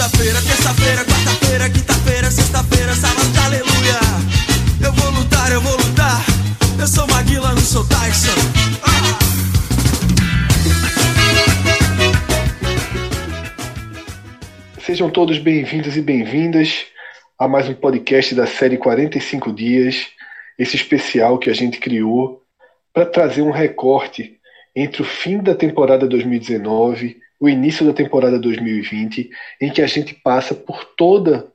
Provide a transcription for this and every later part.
segunda-feira, terça-feira, quarta-feira, quinta-feira, sexta-feira, sábado, aleluia. Eu vou lutar, eu vou lutar. Eu sou Maguila, não sou Tyson. Sejam todos bem-vindos e bem-vindas a mais um podcast da série 45 Dias, esse especial que a gente criou para trazer um recorte entre o fim da temporada 2019 o início da temporada 2020, em que a gente passa por toda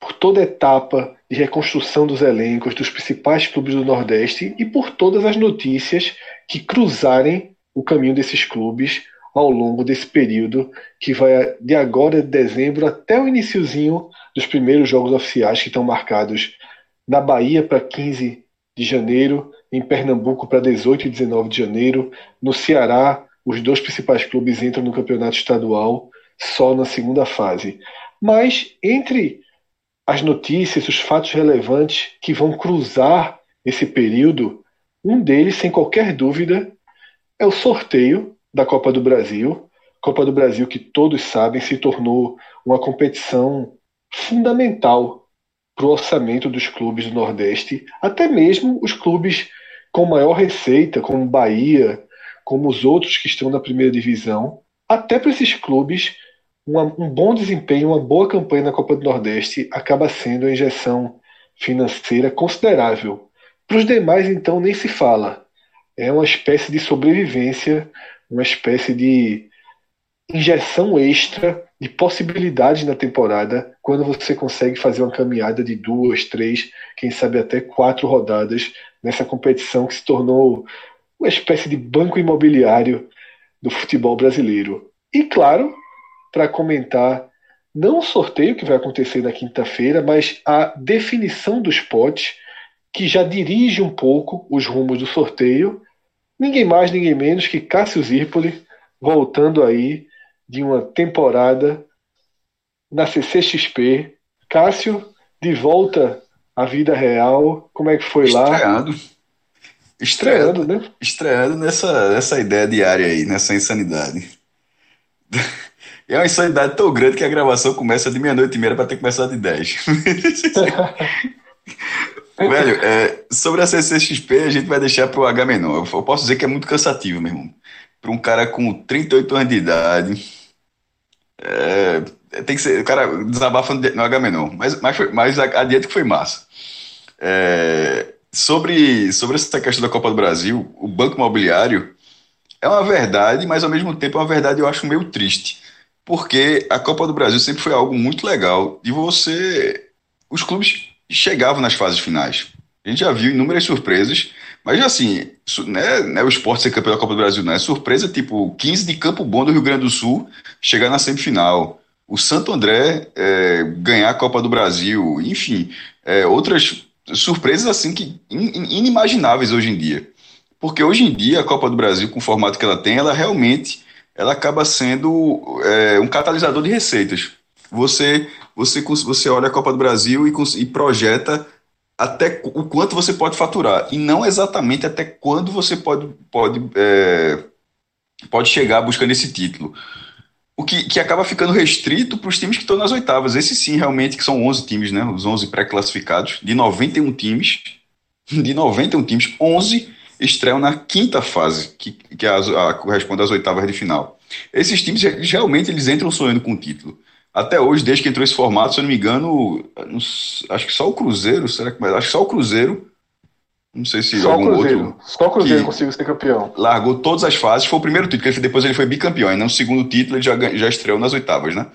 por toda etapa de reconstrução dos elencos dos principais clubes do Nordeste e por todas as notícias que cruzarem o caminho desses clubes ao longo desse período que vai de agora de dezembro até o iníciozinho dos primeiros jogos oficiais que estão marcados na Bahia para 15 de janeiro, em Pernambuco para 18 e 19 de janeiro, no Ceará os dois principais clubes entram no campeonato estadual só na segunda fase. Mas entre as notícias, os fatos relevantes que vão cruzar esse período, um deles, sem qualquer dúvida, é o sorteio da Copa do Brasil. Copa do Brasil, que todos sabem, se tornou uma competição fundamental para o orçamento dos clubes do Nordeste, até mesmo os clubes com maior receita, como Bahia, como os outros que estão na primeira divisão, até para esses clubes, uma, um bom desempenho, uma boa campanha na Copa do Nordeste acaba sendo uma injeção financeira considerável. Para os demais, então, nem se fala. É uma espécie de sobrevivência, uma espécie de injeção extra de possibilidades na temporada quando você consegue fazer uma caminhada de duas, três, quem sabe até quatro rodadas nessa competição que se tornou uma espécie de banco imobiliário do futebol brasileiro. E claro, para comentar não o sorteio que vai acontecer na quinta-feira, mas a definição dos potes, que já dirige um pouco os rumos do sorteio. Ninguém mais, ninguém menos que Cássio Zirpoli, voltando aí de uma temporada na CCXP. Cássio, de volta à vida real, como é que foi Estreado. lá? Estreando, né? Estreando nessa, nessa ideia diária aí, nessa insanidade. É uma insanidade tão grande que a gravação começa de meia-noite e meia para ter começado de 10. Velho, é, sobre a CCXP, a gente vai deixar para o H menor. Eu posso dizer que é muito cansativo, meu irmão. Para um cara com 38 anos de idade. É, tem que ser. O cara desabafa no H menor. Mas, mas, mas adiante que foi massa. É, sobre, sobre essa questão da Copa do Brasil, o Banco Imobiliário é uma verdade, mas ao mesmo tempo é uma verdade eu acho meio triste. Porque a Copa do Brasil sempre foi algo muito legal de você. Os clubes chegavam nas fases finais. A gente já viu inúmeras surpresas, mas assim, né, né, o esporte ser campeão da Copa do Brasil não é surpresa, tipo 15 de Campo Bom do Rio Grande do Sul chegar na semifinal. O Santo André é, ganhar a Copa do Brasil, enfim, é, outras surpresas assim que inimagináveis hoje em dia. Porque hoje em dia a Copa do Brasil, com o formato que ela tem, ela realmente ela acaba sendo é, um catalisador de receitas. Você, você, você olha a Copa do Brasil e, e projeta até o quanto você pode faturar e não exatamente até quando você pode, pode, é, pode chegar buscando esse título o que, que acaba ficando restrito para os times que estão nas oitavas. Esses sim, realmente, que são 11 times, né? Os 11 pré-classificados, de 91 times, de 91 times, 11 estreiam na quinta fase, que, que a, a, corresponde às oitavas de final. Esses times, realmente, eles entram sonhando com o título. Até hoje, desde que entrou esse formato, se eu não me engano, acho que só o Cruzeiro, será que acho que só o Cruzeiro não sei se Só algum o Cruzeiro. outro. Só o Cruzeiro conseguiu ser campeão. Largou todas as fases. Foi o primeiro título, que depois ele foi bicampeão. Aí no segundo título ele já, já estreou nas oitavas, né?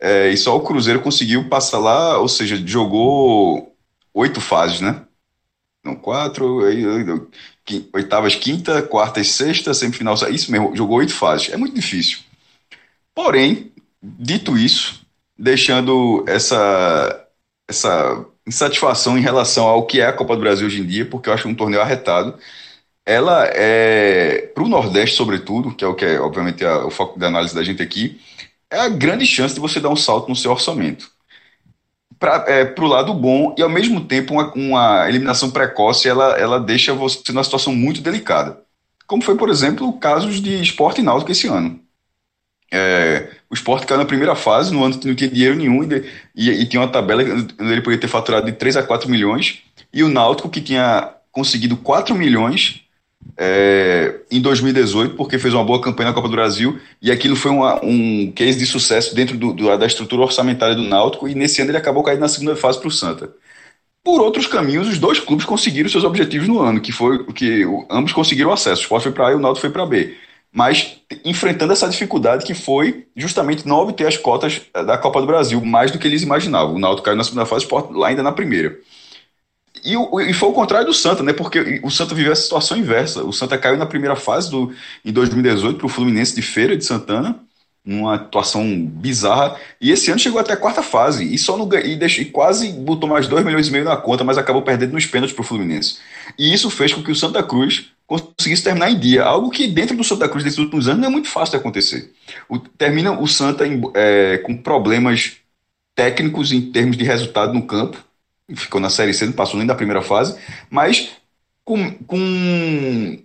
É, e só o Cruzeiro conseguiu passar lá, ou seja, jogou oito fases, né? Não, quatro, oitavas, quinta, quarta e sexta, semifinal. Isso mesmo, jogou oito fases. É muito difícil. Porém, dito isso, deixando essa, essa insatisfação em relação ao que é a Copa do Brasil hoje em dia, porque eu acho um torneio arretado. Ela é, para o Nordeste, sobretudo, que é o que é, obviamente, a, o foco da análise da gente aqui, é a grande chance de você dar um salto no seu orçamento. Para é, o lado bom, e ao mesmo tempo, uma, uma, eliminação precoce ela, ela deixa você numa situação muito delicada. Como foi, por exemplo, casos de esporte náutico esse ano. É, o esporte caiu na primeira fase, no ano que não tinha dinheiro nenhum, e, e, e tinha uma tabela ele podia ter faturado de 3 a 4 milhões, e o Náutico, que tinha conseguido 4 milhões é, em 2018, porque fez uma boa campanha na Copa do Brasil, e aquilo foi uma, um case de sucesso dentro do, do, da estrutura orçamentária do Náutico, e nesse ano ele acabou caindo na segunda fase para o Santa. Por outros caminhos, os dois clubes conseguiram seus objetivos no ano, que foi que ambos conseguiram acesso. O Sport foi para A e o Náutico foi para B. Mas enfrentando essa dificuldade que foi justamente não obter as cotas eh, da Copa do Brasil, mais do que eles imaginavam. O Náutico caiu na segunda fase, lá ainda na primeira. E, e, foi o contrário do Santa, né? Porque o Santa viveu a situação inversa. O Santa caiu na primeira fase do, em 2018 para o Fluminense de Feira de Santana numa atuação bizarra. E esse ano chegou até a quarta fase e só no, e, deixou, e quase botou mais 2 milhões e meio na conta, mas acabou perdendo nos pênaltis para o Fluminense. E isso fez com que o Santa Cruz conseguisse terminar em dia, algo que dentro do Santa Cruz desses últimos anos não é muito fácil de acontecer. O, termina o Santa em, é, com problemas técnicos em termos de resultado no campo, ficou na Série C, não passou nem da primeira fase, mas com, com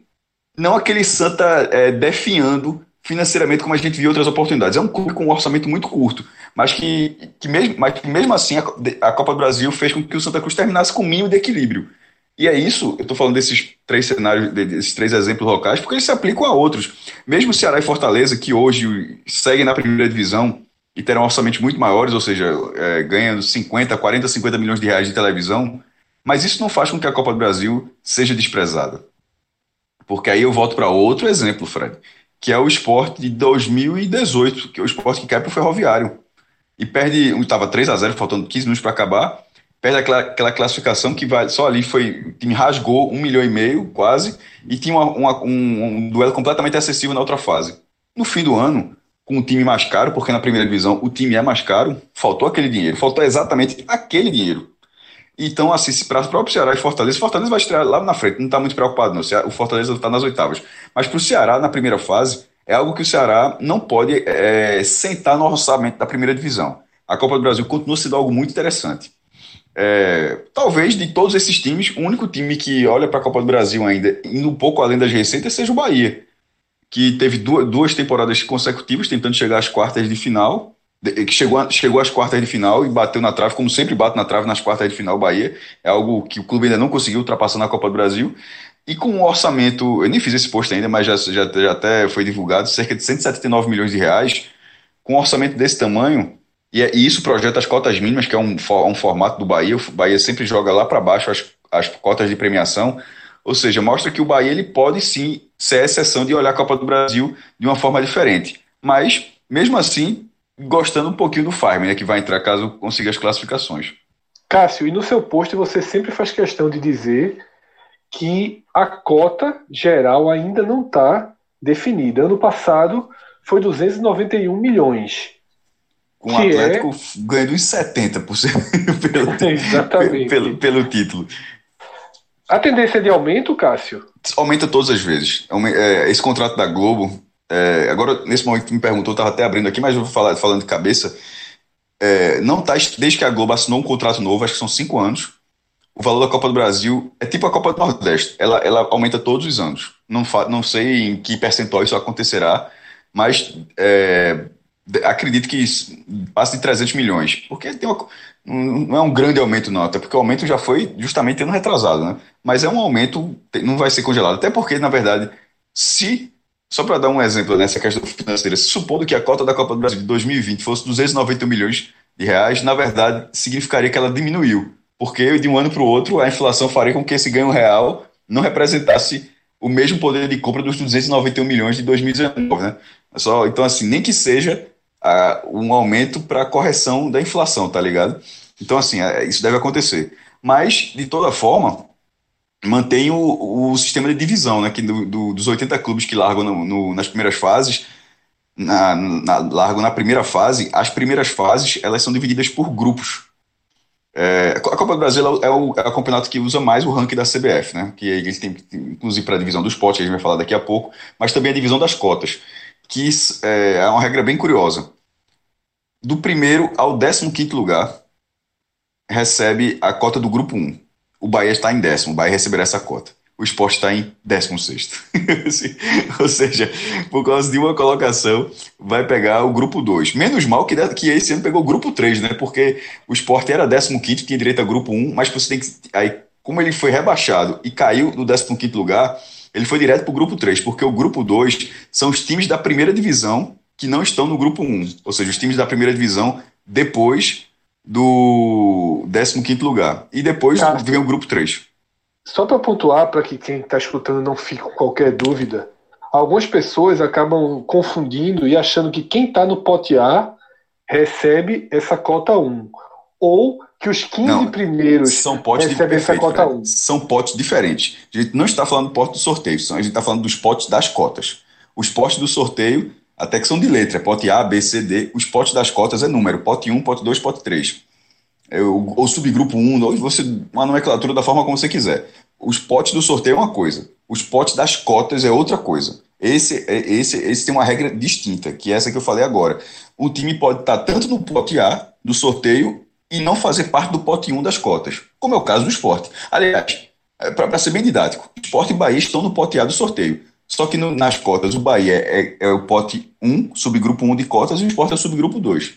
não aquele Santa é, definhando financeiramente como a gente viu outras oportunidades. É um clube com um orçamento muito curto, mas que, que, mesmo, mas que mesmo assim a, a, Copa do Brasil fez com que o Santa Cruz terminasse com o mínimo de equilíbrio. E é isso, eu estou falando desses três cenários, desses três exemplos locais, porque eles se aplicam a outros. Mesmo Ceará e Fortaleza, que hoje seguem na primeira divisão e terão orçamentos muito maiores, ou seja, é, ganhando 50, 40, 50 milhões de reais de televisão, mas isso não faz com que a Copa do Brasil seja desprezada. Porque aí eu volto para outro exemplo, Fred que é o esporte de 2018, que é o esporte que cai para o Ferroviário. E perde, estava 3 a 0 faltando 15 minutos para acabar, perde aquela, aquela, classificação que vai, só ali foi, time rasgou um milhão e meio, quase, e tinha uma, uma, um, um duelo completamente acessível na outra fase. No fim do ano, com o time mais caro, porque na primeira divisão o time é mais caro, faltou aquele dinheiro, faltou exatamente aquele dinheiro. Então, assim, para o próprio Ceará e Fortaleza, Fortaleza vai estrear lá na frente, não está muito preocupado, não. O Fortaleza está nas oitavas. Mas para o Ceará, na primeira fase, é algo que o Ceará não pode é, sentar no orçamento da primeira divisão. A Copa do Brasil continua sendo algo muito interessante. É, talvez de todos esses times, o único time que olha para a Copa do Brasil ainda, indo um pouco além das receitas, seja o Bahia, que teve duas, duas temporadas consecutivas tentando chegar às quartas de final que chegou, chegou às quartas de final e bateu na trave, como sempre bate na trave nas quartas de final, Bahia. É algo que o clube ainda não conseguiu ultrapassar na Copa do Brasil. E com um orçamento, eu nem fiz esse post ainda, mas já, já, já até foi divulgado, cerca de 179 milhões de reais, com um orçamento desse tamanho, e, é, e isso projeta as cotas mínimas, que é um, um formato do Bahia. O Bahia sempre joga lá para baixo as, as cotas de premiação. Ou seja, mostra que o Bahia ele pode sim ser a exceção de olhar a Copa do Brasil de uma forma diferente. Mas, mesmo assim, gostando um pouquinho do Farm, né, que vai entrar caso consiga as classificações. Cássio, e no seu post você sempre faz questão de dizer que a cota geral ainda não está definida. Ano passado foi 291 milhões. Com o Atlético é... ganhando uns 70% pelo, Exatamente. Pelo, pelo título. A tendência é de aumento, Cássio? Aumenta todas as vezes. É, esse contrato da Globo é, agora, nesse momento que me perguntou, eu estava até abrindo aqui, mas eu vou falar falando de cabeça. É, não tá, desde que a Globo assinou um contrato novo, acho que são cinco anos, o valor da Copa do Brasil é tipo a Copa do Nordeste, ela, ela aumenta todos os anos. Não, não sei em que percentual isso acontecerá, mas é, acredito que passe de 300 milhões, porque tem uma, não é um grande aumento não, até porque o aumento já foi justamente tendo retrasado, né? Mas é um aumento, não vai ser congelado, até porque, na verdade, se só para dar um exemplo nessa questão financeira, supondo que a cota da Copa do Brasil de 2020 fosse 290 milhões de reais, na verdade, significaria que ela diminuiu, porque de um ano para o outro a inflação faria com que esse ganho real não representasse o mesmo poder de compra dos 291 milhões de 2019, né? Só, então, assim, nem que seja uh, um aumento para correção da inflação, tá ligado? Então, assim, uh, isso deve acontecer. Mas, de toda forma, mantém o, o sistema de divisão, né? Que do, do, dos 80 clubes que largam no, no, nas primeiras fases, na, na, largam na primeira fase, as primeiras fases elas são divididas por grupos. É, a Copa do Brasil é o, é o, campeonato que usa mais o ranking da CBF, né? Que eles têm, inclusive, para a divisão dos potes, a gente vai falar daqui a pouco, mas também a divisão das cotas, que é, é uma regra bem curiosa. Do primeiro ao décimo quinto lugar, recebe a cota do grupo 1 o Bahia está em décimo, o Bahia receberá essa cota. o esporte está em 16. Ou seja, por causa de uma colocação, vai pegar o grupo 2. Menos mal que, que esse ano pegou o grupo 3, né? Porque o esporte era 15, tinha direito a grupo 1, mas você tem que. Aí, como ele foi rebaixado e caiu do 15 lugar, ele foi direto para o grupo 3, porque o grupo 2 são os times da primeira divisão que não estão no grupo 1. Ou seja, os times da primeira divisão depois do 15 lugar. E depois tá. vem o grupo 3. Só para pontuar, para que quem está escutando não fique com qualquer dúvida, algumas pessoas acabam confundindo e achando que quem está no pote A recebe essa cota 1. Ou que os 15 não, primeiros são potes recebem essa cota 1. São potes diferentes. A gente não está falando do pote do sorteio, a gente está falando dos potes das cotas. Os potes do sorteio, até que são de letra, é pote A, B, C, D. Os potes das cotas é número, pote 1, pote 2, pote 3 ou subgrupo 1, ou você, uma nomenclatura da forma como você quiser. Os potes do sorteio é uma coisa, os potes das cotas é outra coisa. Esse, é, esse, esse tem uma regra distinta, que é essa que eu falei agora. O time pode estar tanto no pote A do sorteio e não fazer parte do pote 1 das cotas, como é o caso do esporte. Aliás, é, para ser bem didático, esporte e Bahia estão no pote A do sorteio. Só que no, nas cotas, o Bahia é, é, o pote 1, subgrupo 1 de cotas, e o esporte é o subgrupo 2.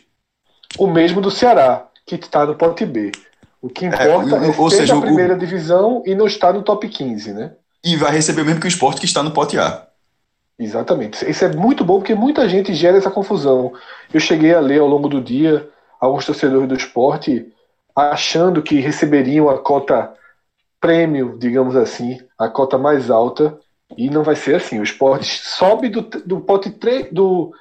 O mesmo do Ceará que está no pote B. O que é, importa é, é ou seja, a primeira o... divisão e não está no top 15, né? E vai receber o mesmo que o esporte que está no pote A. Exatamente. Isso é muito bom porque muita gente gera essa confusão. Eu cheguei a ler ao longo do dia alguns torcedores do esporte achando que receberiam a cota prêmio, digamos assim, a cota mais alta, e não vai ser assim. O esporte sobe do, do pote 3, do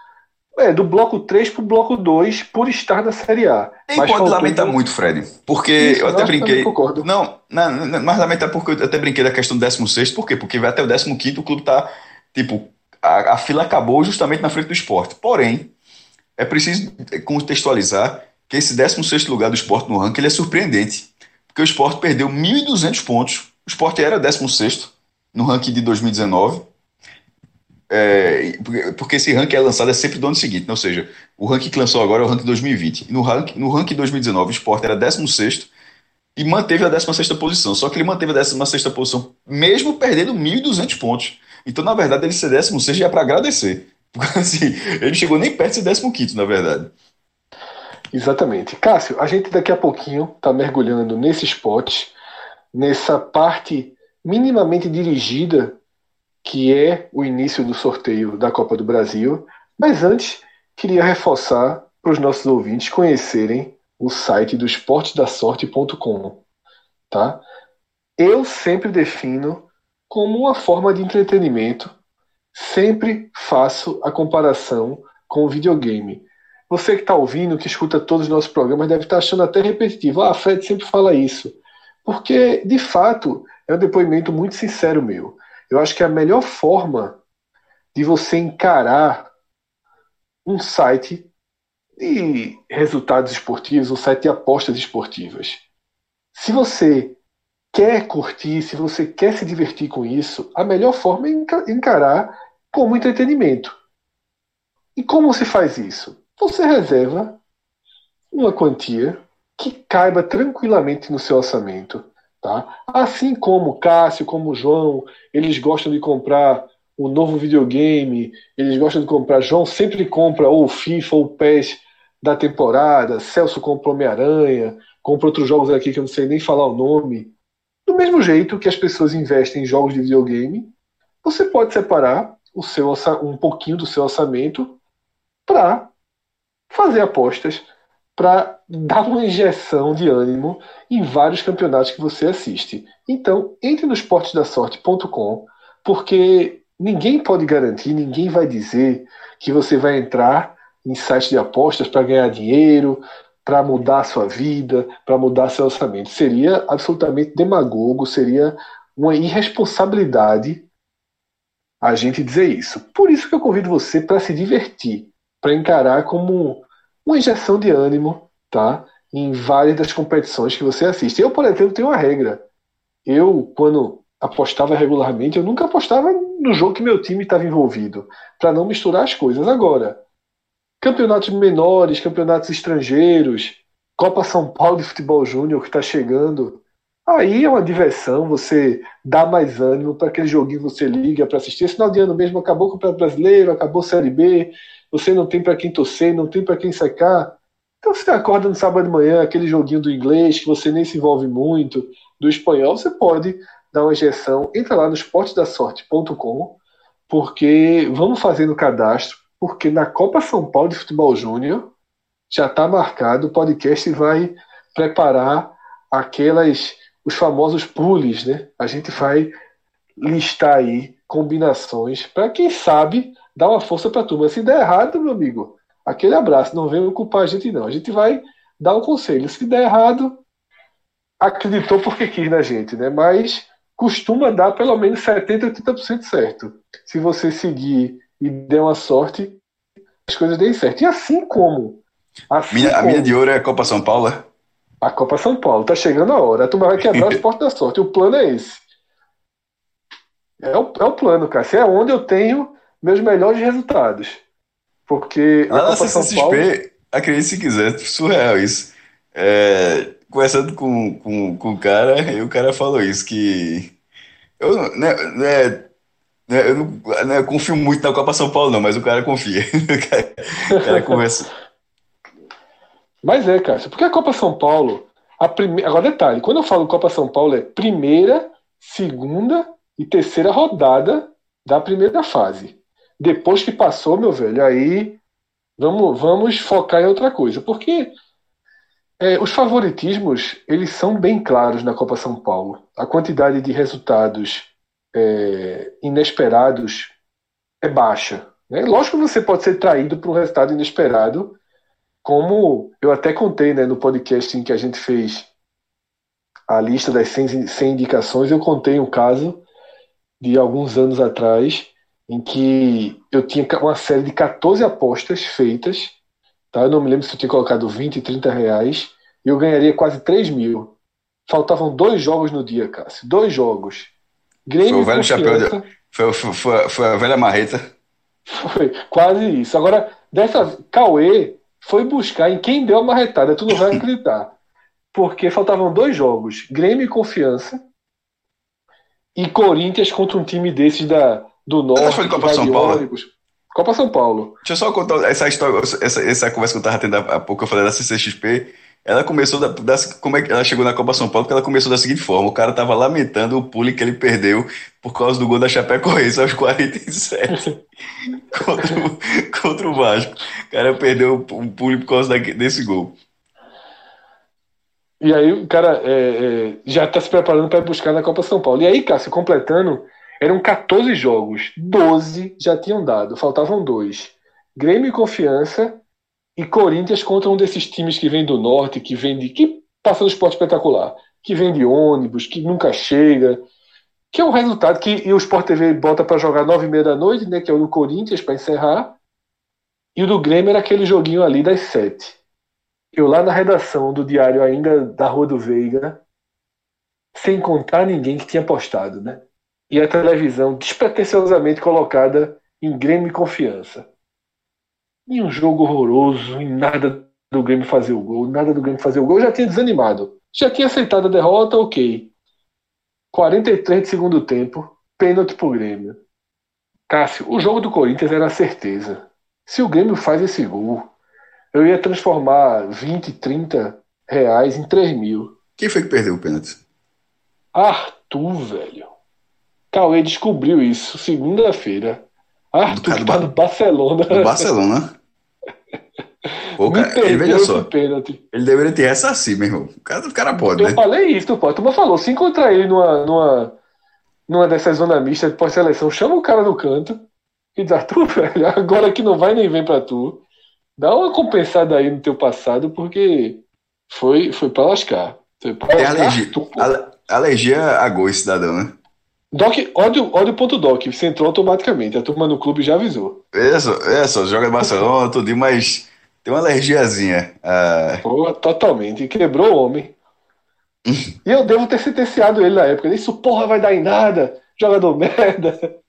é, do bloco 3 pro bloco 2 por estar na Série A. Nem mas pode lamentar muito, Fred. Porque Isso, eu até brinquei. Não, não, não, mas lamentar porque eu até brinquei da questão do 16. Por quê? Porque vai até o 15 o clube tá. Tipo, a, a fila acabou justamente na frente do esporte. Porém, é preciso contextualizar que esse 16 lugar do esporte no ranking ele é surpreendente. Porque o esporte perdeu 1.200 pontos. O esporte era 16 no ranking de 2019 é, porque esse ranking é lançado é sempre do ano seguinte, né? ou seja, o ranking que lançou agora é o ranking 2020. No ranking, no ranking 2019, o Sport era 16 e manteve a 16 posição. Só que ele manteve a 16 posição, mesmo perdendo 1.200 pontos. Então, na verdade, ele ser 16 já é para agradecer. Porque assim, ele chegou nem perto de ser 15, na verdade. Exatamente. Cássio, a gente daqui a pouquinho está mergulhando nesse spot, nessa parte minimamente dirigida que é o início do sorteio da Copa do Brasil. Mas antes, queria reforçar para os nossos ouvintes conhecerem o site do esportedassorte.com. Tá? Eu sempre defino como uma forma de entretenimento, sempre faço a comparação com o videogame. Você que está ouvindo, que escuta todos os nossos programas, deve estar tá achando até repetitivo. Ah, Fred sempre fala isso. Porque, de fato, é um depoimento muito sincero meu. Eu acho que a melhor forma de você encarar um site de resultados esportivos, um site de apostas esportivas. Se você quer curtir, se você quer se divertir com isso, a melhor forma é encarar como entretenimento. E como se faz isso? Você reserva uma quantia que caiba tranquilamente no seu orçamento Tá? Assim como Cássio, como João, eles gostam de comprar um novo videogame, eles gostam de comprar. João sempre compra ou FIFA ou PES da temporada, Celso compra Homem-Aranha, compra outros jogos aqui que eu não sei nem falar o nome. Do mesmo jeito que as pessoas investem em jogos de videogame, você pode separar o seu um pouquinho do seu orçamento para fazer apostas para dar uma injeção de ânimo em vários campeonatos que você assiste. Então, entre no esportesdasorte.com, porque ninguém pode garantir, ninguém vai dizer que você vai entrar em sites de apostas para ganhar dinheiro, para mudar a sua vida, para mudar seu orçamento. Seria absolutamente demagogo, seria uma irresponsabilidade a gente dizer isso. Por isso que eu convido você para se divertir, para encarar como uma injeção de ânimo, tá? Em várias das competições que você assiste. Eu, por exemplo, tenho uma regra. Eu, quando apostava regularmente, eu nunca apostava no jogo que meu time estava envolvido, para não misturar as coisas. Agora, campeonatos menores, campeonatos estrangeiros, Copa São Paulo de Futebol Júnior que está chegando, Aí é uma diversão, você dá mais ânimo para aquele joguinho que você liga para assistir. Esse final de ano mesmo acabou o Campeonato Brasileiro, acabou a Série B, você não tem para quem torcer, não tem para quem secar. Então você acorda no sábado de manhã, aquele joguinho do inglês que você nem se envolve muito, do espanhol, você pode dar uma injeção. Entra lá no esportedasorte.com, porque vamos fazer no cadastro, porque na Copa São Paulo de Futebol Júnior já está marcado, o podcast vai preparar aquelas os famosos pools, né? A gente vai listar aí combinações para quem sabe dar uma força para a turma. Se der errado, meu amigo, aquele abraço, não venha culpar a gente não. A gente vai dar um conselho. Se der errado, acreditou porque quis na gente, né? Mas costuma dar pelo menos 70, 80% certo. Se você seguir e der uma sorte, as coisas deem certo. E assim como. Assim minha, como, a minha de ouro é a Copa São Paulo, é? A Copa São Paulo, tá chegando a hora. A turma vai quebrar os portos da sorte. O plano é esse. É o, é o plano, cara. Se é onde eu tenho meus melhores resultados. Porque a Copa São Paulo. Acredite se quiser, surreal isso. É, conversando com, com, com o cara, e o cara falou isso, que. Eu, né, né, né eu não né, confio muito na Copa São Paulo, não, mas o cara confia. o cara, o cara conversa. Mas é, Cássio, porque a Copa São Paulo, a prime... agora detalhe, quando eu falo Copa São Paulo é primeira, segunda e terceira rodada da primeira fase. Depois que passou, meu velho, aí vamos, vamos focar em outra coisa, porque é, os favoritismos eles são bem claros na Copa São Paulo. A quantidade de resultados é, inesperados é baixa. Né? Lógico que você pode ser traído por um resultado inesperado como eu até contei né, no podcast em que a gente fez a lista das 100, 100 indicações, eu contei um caso de alguns anos atrás em que eu tinha uma série de 14 apostas feitas, tá? eu não me lembro se eu tinha colocado 20, 30 reais, e eu ganharia quase 3 mil. Faltavam dois jogos no dia, Cássio. Dois jogos. Grêmio foi o velho chapéu. De... Foi, foi, foi, foi, a velha marreta. Foi, quase isso. Agora, dessa. Cauê foi buscar em quem deu a marretada, tu não vai acreditar. Porque faltavam dois jogos: Grêmio e Confiança e Corinthians contra um time desses da, do Norte. Foi Copa São Paulo? Ônibus. Copa São Paulo. Deixa eu só contar essa história, essa, essa conversa que eu tava tendo há pouco, eu falei da CCXP. Ela começou da, da, como é que ela chegou na Copa São Paulo? Porque ela começou da seguinte forma: o cara tava lamentando o pule que ele perdeu por causa do gol da Chapecoense aos 47 contra, o, contra o Vasco. O cara perdeu um pule por causa desse gol. E aí o cara é, é, já está se preparando para buscar na Copa São Paulo. E aí, Cássio, completando, eram 14 jogos, 12 já tinham dado, faltavam dois. Grêmio e Confiança e Corinthians contra um desses times que vem do norte, que vem de. que passa no esporte espetacular, que vem de ônibus, que nunca chega, que é um resultado que o Sport TV bota para jogar nove e meia da noite, né, que é o do Corinthians para encerrar, e o do Grêmio era aquele joguinho ali das sete. Eu lá na redação do diário ainda da Rua do Veiga, sem contar ninguém que tinha postado, né? E a televisão despretensiosamente colocada em Grêmio e Confiança. Em um jogo horroroso, em nada do Grêmio fazer o gol, nada do Grêmio fazer o gol, eu já tinha desanimado. Já tinha aceitado a derrota, ok. 43 de segundo tempo, pênalti pro Grêmio. Cássio, o jogo do Corinthians era certeza. Se o Grêmio faz esse gol, eu ia transformar 20, 30 reais em 3 mil. Quem foi que perdeu o pênalti? Arthur, velho. Cauê descobriu isso segunda-feira. Arthur que tá no Barcelona. No Barcelona? Pô, cara, ele, veja só. Pênalti. Ele deveria ter essa assim, meu irmão. O cara, o cara pode, Eu né? falei isso, pô. A turma falou, se encontrar ele numa, numa, numa dessas zona mista de pós-seleção, chama o cara no canto e diz, Arthur, velho, agora que não vai nem vem pra tu. Dá uma compensada aí no teu passado, porque foi, foi pra lascar. Foi pra lascar, alergia, Arthur, alergia a gosto, cidadão, né? Doc, ódio, ódio.doc, você entrou automaticamente. A turma no clube já avisou. É só, é só joga Barcelona, tudo, mas tem uma alergiazinha. Ah... Pô, totalmente. Quebrou o homem. e eu devo ter sentenciado ele na época. Isso, porra, vai dar em nada. Jogador merda.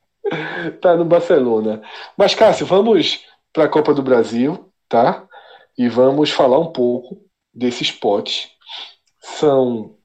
tá no Barcelona. Mas, Cássio, vamos para a Copa do Brasil, tá? E vamos falar um pouco desses potes. São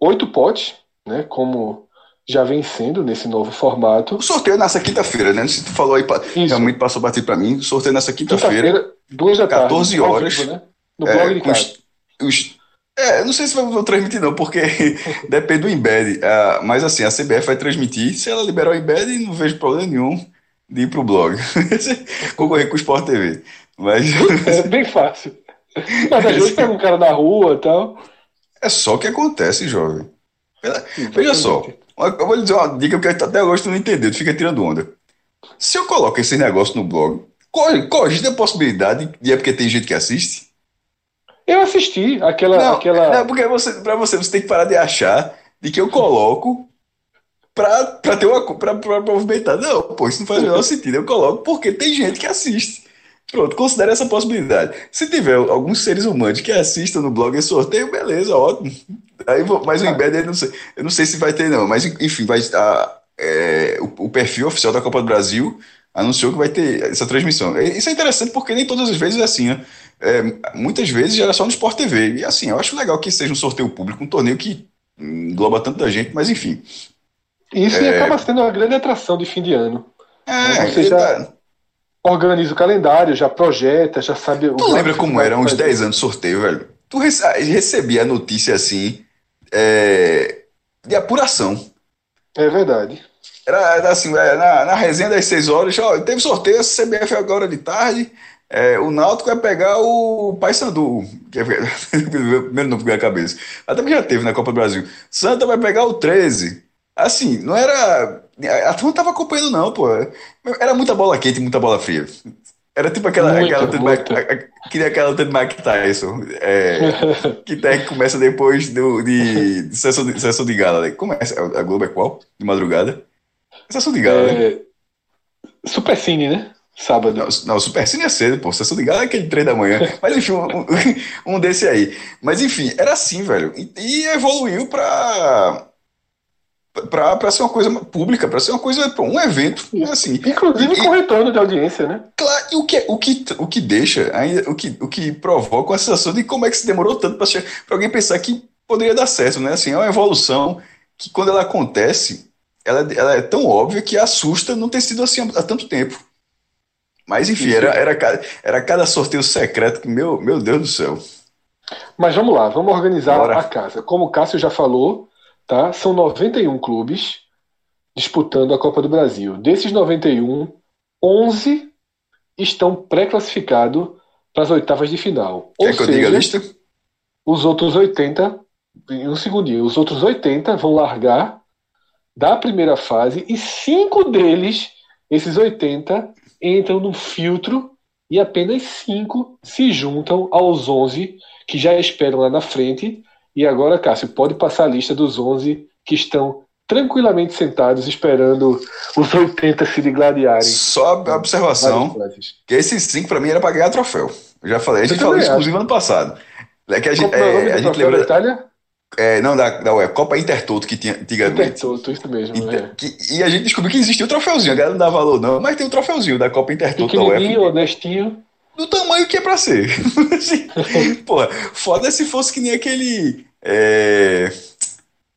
oito potes, né? Como já vem sendo nesse novo formato. O sorteio é nessa quinta-feira, né? Se tu falou aí, realmente passou batido para mim. O sorteio é nessa quinta-feira. Quinta duas da tarde. 14 horas. Vivo, né? No é, blog de casa. Os, os, é, não sei se vou transmitir não, porque depende do embed. Uh, mas assim, a CBF vai transmitir. Se ela liberar o embed, não vejo problema nenhum de ir pro blog. Concorrer com o Sport TV. Mas... É bem fácil. Mas às vezes pega um cara na rua e tal. É só o que acontece, jovem. Veja só, eu vou lhe dizer uma dica porque até agora tu não entendeu, tu fica tirando onda. Se eu coloco esse negócio no blog, cogita a possibilidade de é porque tem gente que assiste? Eu assisti aquela. Não, aquela... não porque você, pra você, você tem que parar de achar de que eu coloco pra, pra ter uma. Pra, pra movimentar. Não, pô, isso não faz o menor sentido. Eu coloco porque tem gente que assiste. Pronto, considere essa possibilidade. Se tiver alguns seres humanos que assistam no blog esse sorteio, beleza, ótimo. Aí, mas o embed eu não sei, eu não sei se vai ter, não. Mas enfim, vai a, é, o, o, perfil oficial da Copa do Brasil anunciou que vai ter essa transmissão. Isso é interessante porque nem todas as vezes é assim, né? É, muitas vezes era só no Sport TV. E assim, eu acho legal que seja um sorteio público, um torneio que engloba tanta gente, mas enfim. Isso é... acaba sendo uma grande atração de fim de ano. É, Você já tá... organiza o calendário, já projeta, já sabe. Tu lembra como era uns 10 anos de sorteio, velho? Tu recebia a notícia assim é, de apuração. É verdade. Era, assim, é, na, na resenha das 6 horas, ó, teve sorteio, CBF agora de tarde, é, o Náutico vai pegar o Paysandu, que é o primeiro nome que veio cabeça. Mas também já teve na Copa do Brasil. Santa vai pegar o 13. Assim, não era. A turma não tava acompanhando, não, pô. Era muita bola quente e muita bola fria. Era tipo aquela, muito, aquela de Mike, queria aquela Mike Tyson, é, que até começa depois do, de, de, sessão, de sessão de gala. Né? Começa, a Globo é qual? De madrugada? Sessão de gala, né? é, né? Super Cine, né? Sábado. Não, não Super Cine é cedo, pô. Sessão de gala é aquele três da manhã. Mas enfim, um, um, desse aí. Mas enfim, era assim, velho. E, e evoluiu pra para ser uma coisa pública, para ser uma coisa, um evento, assim. Inclusive e, com retorno de audiência, né? Claro, e o que, o que, o que deixa, ainda, o, que, o que provoca uma sensação de como é que se demorou tanto para alguém pensar que poderia dar certo, né? Assim, é uma evolução que quando ela acontece, ela, ela é tão óbvia que assusta não ter sido assim há tanto tempo. Mas enfim, era, era, cada, era cada sorteio secreto que, meu, meu Deus do céu. Mas vamos lá, vamos organizar Bora. a casa. Como o Cássio já falou, Tá? São 91 clubes disputando a Copa do Brasil. Desses 91, 11 estão pré-classificados para as oitavas de final. Quer Ou que seja, eu diga a lista? Os outros 80, em um segundinho, os outros 80 vão largar da primeira fase e cinco deles, esses 80, entram no filtro e apenas cinco se juntam aos 11 que já esperam lá na frente e agora, Cássio, pode passar a lista dos 11 que estão tranquilamente sentados esperando os 80 se digladiarem. Só a observação que esses 5 para mim era para ganhar troféu. Eu já falei, a gente falou isso inclusive ano passado. É que a gente, é, a gente lembra da Itália? É, não, da, da ué, Copa Intertoto que tinha antigamente. Intertoto, isso mesmo. Inter, é. que, e a gente descobriu que existia o troféuzinho. A galera não dá valor, não, mas tem o troféuzinho da Copa Intertoto da UEFA. honestinho. Do tamanho que é pra ser. assim, porra, foda se fosse que nem aquele é...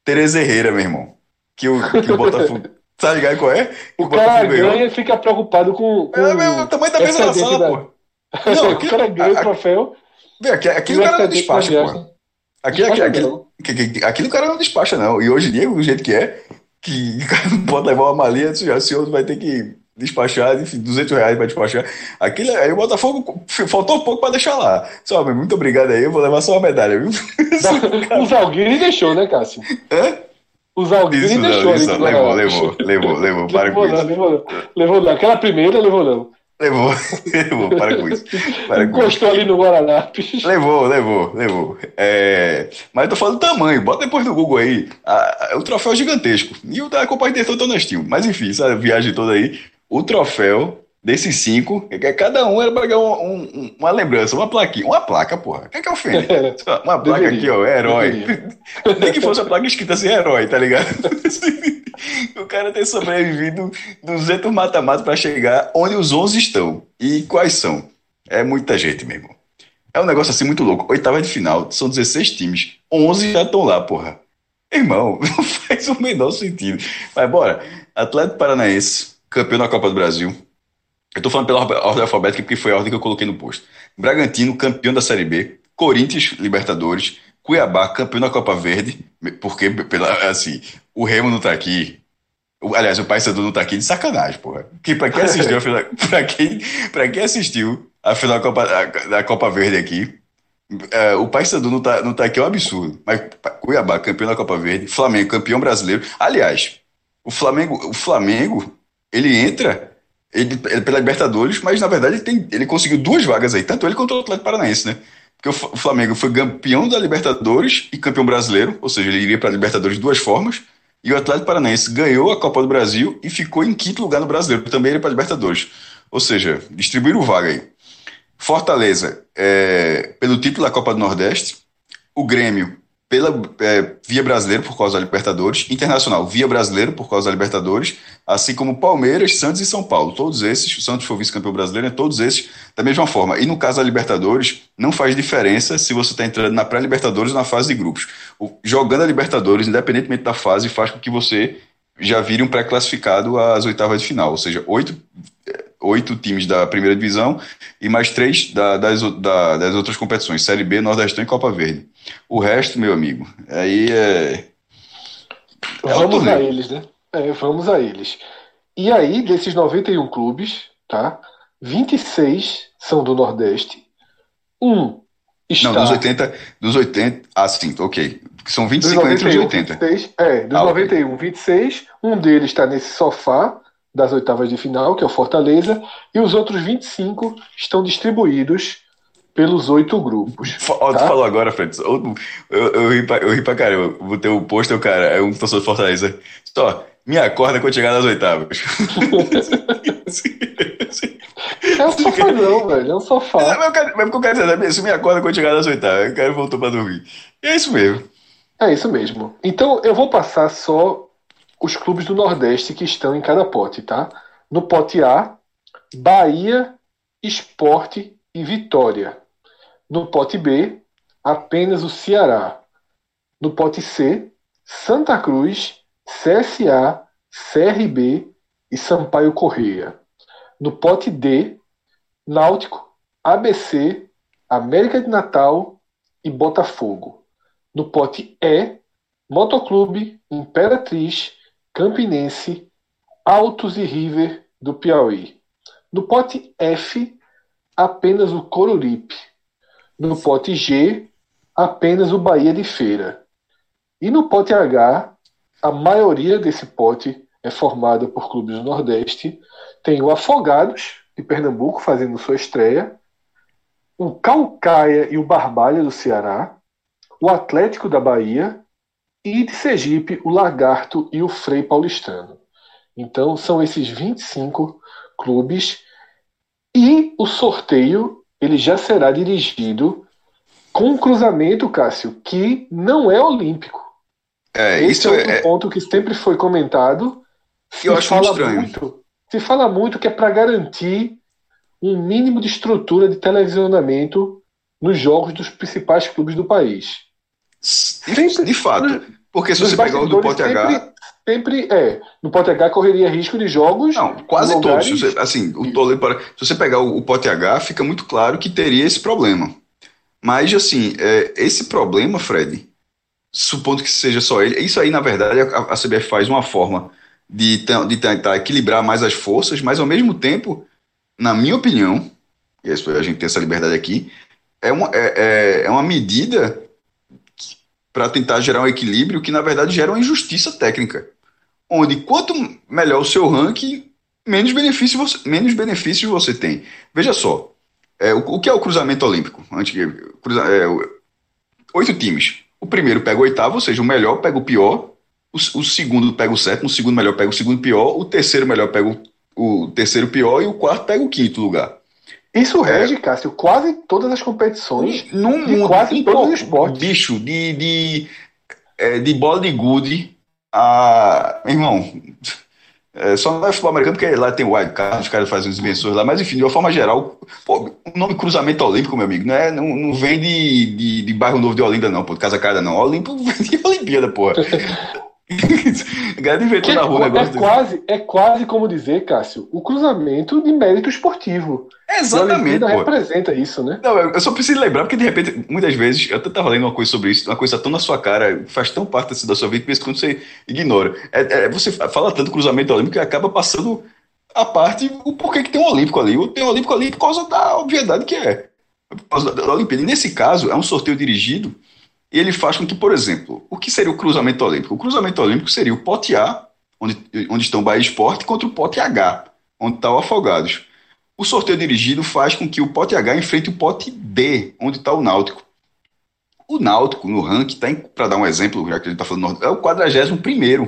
Tereza Herrera, meu irmão. Que o, que o Botafogo. Tá ligado qual é? O, o cara ganha e fica preocupado com. com é, meu, o tamanho da mesa da sala, da... pô. Não, aqui, o cara ganha o troféu. Vê, aqui, aqui o cara não despacha, pô. Aqui, aqui, aqui, aqui, aqui, o cara não despacha, não. E hoje em dia, do jeito que é, que o cara não pode levar uma malinha, o senhor vai ter que despachar, enfim, 200 reais para despachar. Aquilo, aí o Botafogo faltou pouco para deixar lá. Só, muito obrigado aí, eu vou levar só uma medalha, viu? o Zalguini deixou, né, Cássio? Hã? O isso, deixou. Isso, levou, levou, levou, levou, levou, para com não, isso. Levou levou não. Aquela primeira levou não. Levou, levou, para com isso. Para Encostou ali no Guaranápolis. Levou, levou, levou. É... Mas eu tô falando do tamanho, bota depois no Google aí. A, a, o troféu gigantesco. E o da Copa Intertoto tá honestinho. Mas enfim, essa viagem toda aí, o troféu desses cinco, cada um era para ganhar um, um, uma lembrança, uma plaquinha. Uma placa, porra. O que é que é ofende? Uma placa aqui, ó, herói. Nem que fosse a placa escrita assim, herói, tá ligado? o cara ter sobrevivido 200 mata-mata para chegar onde os 11 estão. E quais são? É muita gente, meu irmão. É um negócio assim muito louco. Oitava de final, são 16 times. 11 já estão lá, porra. Irmão, não faz o menor sentido. Mas bora. Atlético Paranaense, campeão da Copa do Brasil. Eu tô falando pela ordem alfabética porque foi a ordem que eu coloquei no posto. Bragantino, campeão da Série B. Corinthians, Libertadores. Cuiabá, campeão da Copa Verde. Porque, pela, assim, o Remo não tá aqui. Aliás, o Paysandu não tá aqui de sacanagem, porra. Que pra quem assistiu a final, pra quem, pra quem assistiu a final da Copa, a- da Copa Verde aqui, é, o Paysandu não tá, não tá aqui é um absurdo. Mas Cuiabá, campeão da Copa Verde, Flamengo, campeão brasileiro. Aliás, o Flamengo, o Flamengo, ele entra ele, ele pela Libertadores, mas na verdade ele, tem, ele conseguiu duas vagas aí, tanto ele quanto o Atlético Paranaense, né? Porque o Flamengo foi campeão da Libertadores e campeão brasileiro, ou seja, ele iria para a Libertadores de duas formas, e o Atlético Paranaense ganhou a Copa do Brasil e ficou em quinto lugar no Brasileiro, também iria para a Libertadores. Ou seja, distribuíram vaga aí. Fortaleza, é, pelo título da Copa do Nordeste, o Grêmio pela é, via brasileiro por causa da Libertadores, Internacional via brasileiro por causa da Libertadores, assim como Palmeiras, Santos e São Paulo. Todos esses, o Santos foi vice-campeão brasileiro, né? todos esses da mesma forma. E no caso da Libertadores, não faz diferença se você está entrando na pré-Libertadores ou na fase de grupos. O- jogando a Libertadores, independentemente da fase, faz com que você já vire um pré-classificado às oitavas de final, ou seja, oito, oito times da primeira divisão e mais três da- das, da- das outras competições, Série B, Nordestão e Copa Verde. O resto, meu amigo, aí é. É Vamos a eles, né? É, vamos a eles. E aí, desses 91 clubes, tá? 26 são do Nordeste. Um está. Não, dos 80, dos 80, ah, sim, ok. São Dos 25 entre os 91, 80. 26, é, dos Ah, ok. 91, 26, um deles está nesse sofá das oitavas de final, que é o Fortaleza, e os outros 25 estão distribuídos pelos oito grupos. Ó, tu Tá? falou agora, Fred. Eu, eu, eu, ri pra, eu ri pra caramba. Eu botei o posto, cara, é um torcedor de Fortaleza. Só, me acorda quando chegar nas oitavas. É um sofazão, velho, é um É, sofá. mas eu quero- mas o que eu quero dizer, é isso me acorda quando chegar nas oitavas. O cara voltou pra dormir. E é isso mesmo. É isso mesmo. Então eu vou passar só os clubes do Nordeste que estão em cada pote, tá? No pote A, Bahia, Esporte e Vitória. No pote B, apenas o Ceará. No pote C, Santa Cruz, CSA, CRB e Sampaio Correia. No pote D, Náutico, ABC, América de Natal e Botafogo. No pote E, Motoclube, Imperatriz, Campinense, Altos e River do Piauí. No pote F, apenas o Coruripe. No pote G, apenas o Bahia de Feira. E no pote H, a maioria desse pote é formada por clubes do Nordeste. Tem o Afogados, de Pernambuco, fazendo sua estreia. O Calcaia e o Barbalha do Ceará o Atlético da Bahia e de Sergipe, o Lagarto e o Frei Paulistano. Então são esses 25 clubes e o sorteio ele já será dirigido com um cruzamento, Cássio, que não é olímpico. É, Esse isso é outro é. ponto que sempre foi comentado. Se Eu acho muito fala estranho. muito, se fala muito que é para garantir um mínimo de estrutura de televisionamento nos jogos dos principais clubes do país. De, de fato. Porque se você pegar o do pote H. sempre, sempre é. No pote H correria risco de jogos. Não, quase todos. você- assim, o Toledo para, se você pegar o, o pote H, fica muito claro que teria esse problema. Mas, assim, é, esse problema, Fred, supondo que seja só ele, isso aí, na verdade, a, a CBF faz uma forma de, de tentar equilibrar mais as forças, mas, ao mesmo tempo, na minha opinião, e isso a gente tem essa liberdade aqui, é uma, é, é, é uma medida para tentar gerar um equilíbrio que, na verdade, gera uma injustiça técnica onde quanto melhor o seu ranking, menos benefício você, menos benefícios você tem. Veja só, é, o, o que é o cruzamento olímpico? Antes cruza- é, oito times. O primeiro pega o oitavo, ou seja, o melhor pega o pior. O, o segundo pega o sétimo, o segundo melhor pega o segundo pior. O terceiro melhor pega o, o terceiro pior e o quarto pega o quinto lugar. Isso rege, Cássio, quase todas as competições. De mundo quase em todos os esportes. Bicho, de, de, é, de bola de gude a. Irmão, É, só não é futebol americano porque lá tem o wild card, os caras fazem os invenções lá, mas enfim, de uma forma geral, pô, o nome cruzamento olímpico, meu amigo, não, é, não, não vem de, de, de bairro novo de Olinda, não, pô, de Casa Cada, não. Olimpo vem de Olimpíada, porra. galera inventou na rua é, negócio. quase, é quase como dizer, Cássio, o cruzamento de mérito esportivo. Exatamente. Representa isso, né? Não, eu só preciso lembrar, porque de repente, muitas vezes, eu até tava lendo uma coisa sobre isso, uma coisa tão na sua cara, faz tão parte assim, da sua vida, que quando você ignora. É, é, você fala tanto cruzamento olímpico que acaba passando a parte, o porquê que tem um olímpico ali. Tem um olímpico ali por causa da obviedade que é. Por causa da, da Olimpíada. E nesse caso, é um sorteio dirigido, e ele faz com que, por exemplo, o que seria o cruzamento olímpico? O cruzamento olímpico seria o pote A, onde, onde estão o Bahia Esporte, contra o pote H, onde está o Afogados. O sorteio dirigido faz com que o pote H enfrente o pote B, onde está o Náutico. O Náutico, no ranking, tá para dar um exemplo, já que a gente está falando, é o 41.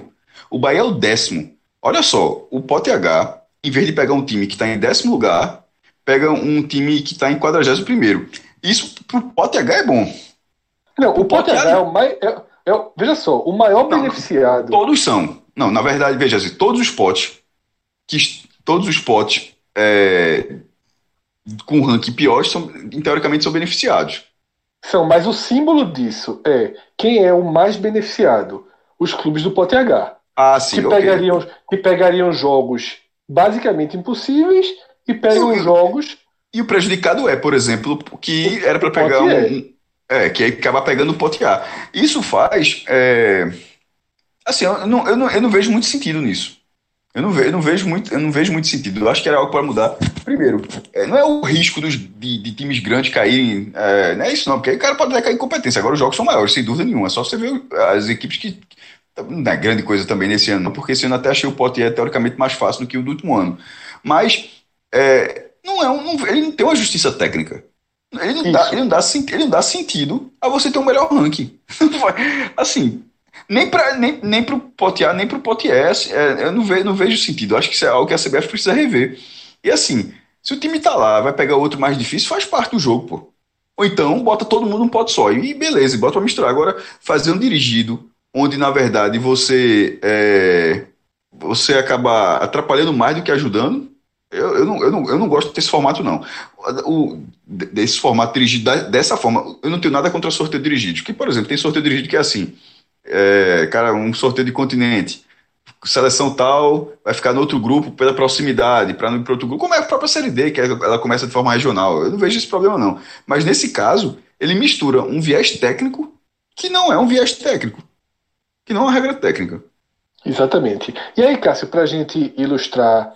O Bahia é o décimo. Olha só, o pote H, em vez de pegar um time que está em décimo lugar, pega um time que está em 41. Isso para o pote H é bom. Não, o, H A- é o mais. é- é veja só, o maior Não, beneficiado. Todos são. Não, na verdade, veja assim, todos os potes, que, todos os potes é, com ranking pior, são, teoricamente, são beneficiados. São, mas o símbolo disso é quem é o mais beneficiado? Os clubes do pote H. Ah, sim, que, ok. pegariam, que pegariam jogos basicamente impossíveis e pegam eu- jogos. E o prejudicado é, por exemplo, que O- era para pegar pote um. E. É, que aí acaba pegando o pote A. Isso faz. é, assim, eu não, eu, não, eu não vejo muito sentido nisso. Eu não, ve, eu, não vejo muito, eu não vejo muito sentido. Eu acho que era algo para mudar. Primeiro, é, não é o risco dos, de, de times grandes caírem. é, não é isso, não, porque aí o cara pode cair em competência. Agora os jogos são maiores, sem dúvida nenhuma. É só você ver as equipes que. Não é grande coisa também nesse ano, porque esse ano até achei o pote E teoricamente mais fácil do que o do último ano. Mas é, não é um, não- ele não tem uma justiça técnica. Ele não, dá, ele, não dá, ele não dá sentido a você ter um melhor ranking. Assim, nem para nem, nem pro pote A, nem pro pote S, é, eu não vejo, não vejo sentido. Eu acho que isso é algo que a CBF precisa rever. E assim, se o time tá lá, vai pegar outro mais difícil, faz parte do jogo, pô. Ou então, bota todo mundo num pote só. E beleza, bota pra misturar. Agora, fazer um dirigido, onde na verdade você é, você acaba atrapalhando mais do que ajudando, eu, eu, não, eu, não, eu não gosto desse formato, não. O, desse formato dirigido da- dessa forma, eu não tenho nada contra sorteio dirigido. Por exemplo, tem sorteio dirigido que é assim: é, cara, um sorteio de continente, seleção tal, vai ficar no outro grupo pela proximidade, para não ir para outro grupo, como é a própria Série D, que é- ela começa de forma regional. Eu não vejo esse problema, não. Mas nesse caso, ele mistura um viés técnico que não é um viés técnico, que não é uma regra técnica. Exatamente. E aí, Cássio, para a gente ilustrar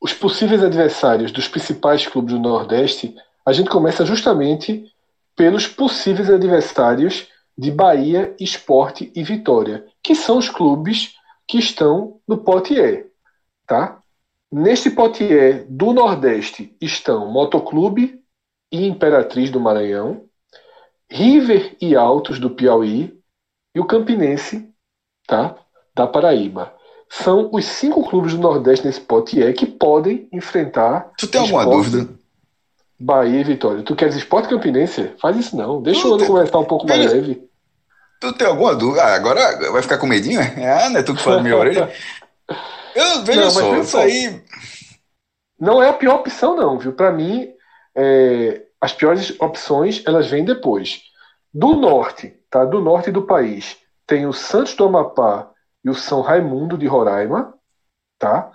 os possíveis adversários dos principais clubes do Nordeste, a gente começa justamente pelos possíveis adversários de Bahia, Esporte e Vitória, que são os clubes que estão no pote E, tá? Neste pote E do Nordeste estão Motoclube e Imperatriz do Maranhão, River e Altos do Piauí e o Campinense, tá? Da Paraíba. São os cinco clubes do Nordeste nesse pote E que podem enfrentar Tu tem alguma Esporte, dúvida? Bahia e Vitória. Tu queres Esporte Campinense? Faz isso não. Deixa Não o ano tem- começar um pouco mais leve. Tu tem alguma dúvida? Ah, agora vai ficar com medinho? é? Ah, não é tu que fala minha orelha? Eu, veja Não, só, isso aí. Não é a pior opção, não, viu? Para mim, é, as piores opções elas vêm depois. Do norte, tá? Do norte do país, tem o Santos do Amapá e o São Raimundo de Roraima, tá?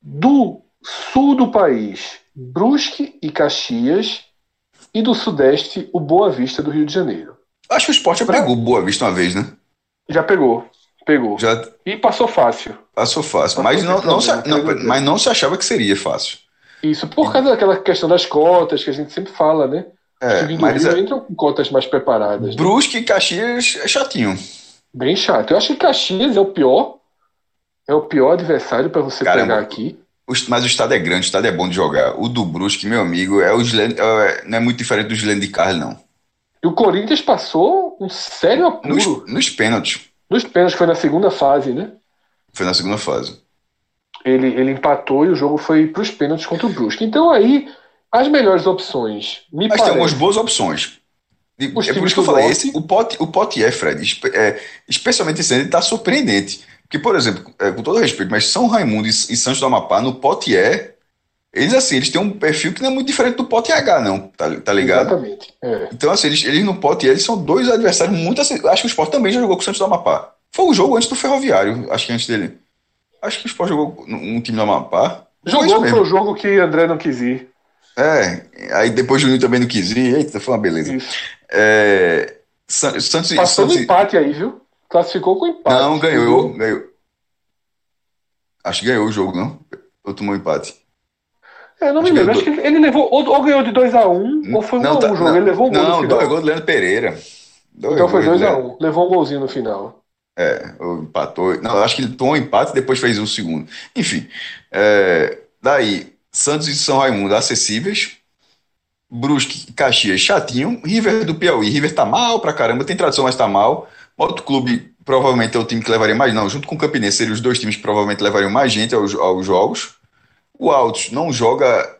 Do sul do país, Brusque e Caxias, e do sudeste, o Boa Vista do Rio de Janeiro. Acho que o esporte já pegou Boa Vista uma vez, né? Já pegou, pegou. Já E passou fácil. passou fácil. Passou Mas não, não se, não- mas não se achava que seria fácil. Isso, por causa daquela questão das cotas que a gente sempre fala, né? Os É, do mas é, entram com cotas mais preparadas. né? Brusque e Caxias é chatinho. Bem chato. Eu acho que Caxias é o pior. É o pior adversário para você Caramba. pegar aqui. Mas o estado é grande, o estado é bom de jogar. O do Brusque, meu amigo, é o é- não é muito diferente do Glen de Carlos, não. E o Corinthians passou um sério apuro Nos, nos, nos pênaltis. pênaltis, que foi na segunda fase, né? Foi na segunda fase. Ele, ele empatou e o jogo foi para os pênaltis contra o Brusque. Então aí, as melhores opções, me Mas tem algumas parece. boas opções. É por isso que eu falei, esse, o pote, o pote é, Fred, é, especialmente esse ano, ele está surpreendente. que, por exemplo, é, com todo respeito, mas São Raimundo e, e Santos do Amapá, no pote E, eles assim, eles têm um perfil que não é muito diferente do pote H, não, tá, tá ligado? Exatamente. É. Então, assim, eles, eles no pote eles são dois adversários muito assim. Acho que o Sport também já jogou com o Santos do Amapá. Foi um jogo antes do Ferroviário, acho que antes dele. Acho que o Sport jogou um time do Amapá. Jogou foi o jogo que André não quis ir. É, aí depois Juninho também não quis ir. Eita, foi uma beleza. Isso. É, Santos, Passou Santos, no empate aí, viu? Classificou com empate. Não, ganhou, ganhou. Acho que ganhou o jogo, não? Ou tomou empate? É, eu não me lembro. Acho que ele levou. Ou, ou ganhou de 2x1, um, ou foi 1x1 um, tá, um jogo. Não, ele levou um gol. Não, dois gols do Leandro Pereira. Dois então foi 2x1. Um. Levou um golzinho no final. É, empatou. Não, acho que ele tomou um empate e depois fez o um segundo. Enfim. É, daí, Santos e São Raimundo acessíveis. Brusque Caxias chatinho. River do Piauí. River tá mal pra caramba, tem tradição, mas tá mal. Outro clube provavelmente é o time que levaria mais. Não, junto com o Campinense, seriam os dois times que provavelmente levariam mais gente aos, aos jogos. O Altos não joga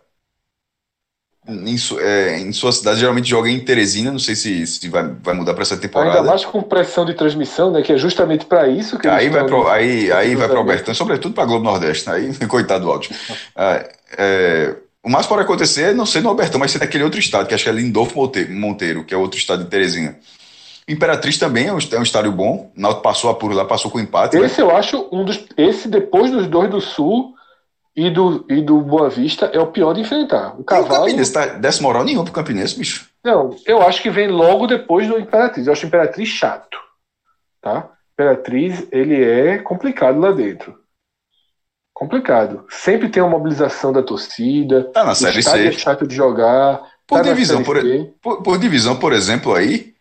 em, é, em, sua cidade, geralmente joga em Teresina. Não sei se, se vai, vai mudar para essa temporada. Ainda mais com pressão de transmissão, né? Que é justamente para isso que aí vai pro, aí, aí vai para o Bertão, sobretudo para Globo Nordeste. Aí, coitado do Altos. é, é, o mais pode acontecer não ser no Albertão, mas ser naquele outro estado, que acho que é Lindolfo Monteiro, que é outro estado de Teresina. Imperatriz também é um, é um estádio bom. O Náutico passou apuro lá, passou com empate. Esse né? eu acho um dos. Esse, depois dos dois do Sul, e do, e do Boa Vista é o pior de enfrentar. O Cavalo. E o Campinense tá décimo moral nenhum pro Campinense, bicho. Não, eu acho que vem logo depois do Imperatriz. Eu acho o Imperatriz chato. Tá? Imperatriz, ele é complicado lá dentro. Complicado. Sempre tem uma mobilização da torcida. Tá na Série C. É chato de jogar. Por, tá divisão, por, por, por, divisão, por exemplo, aí,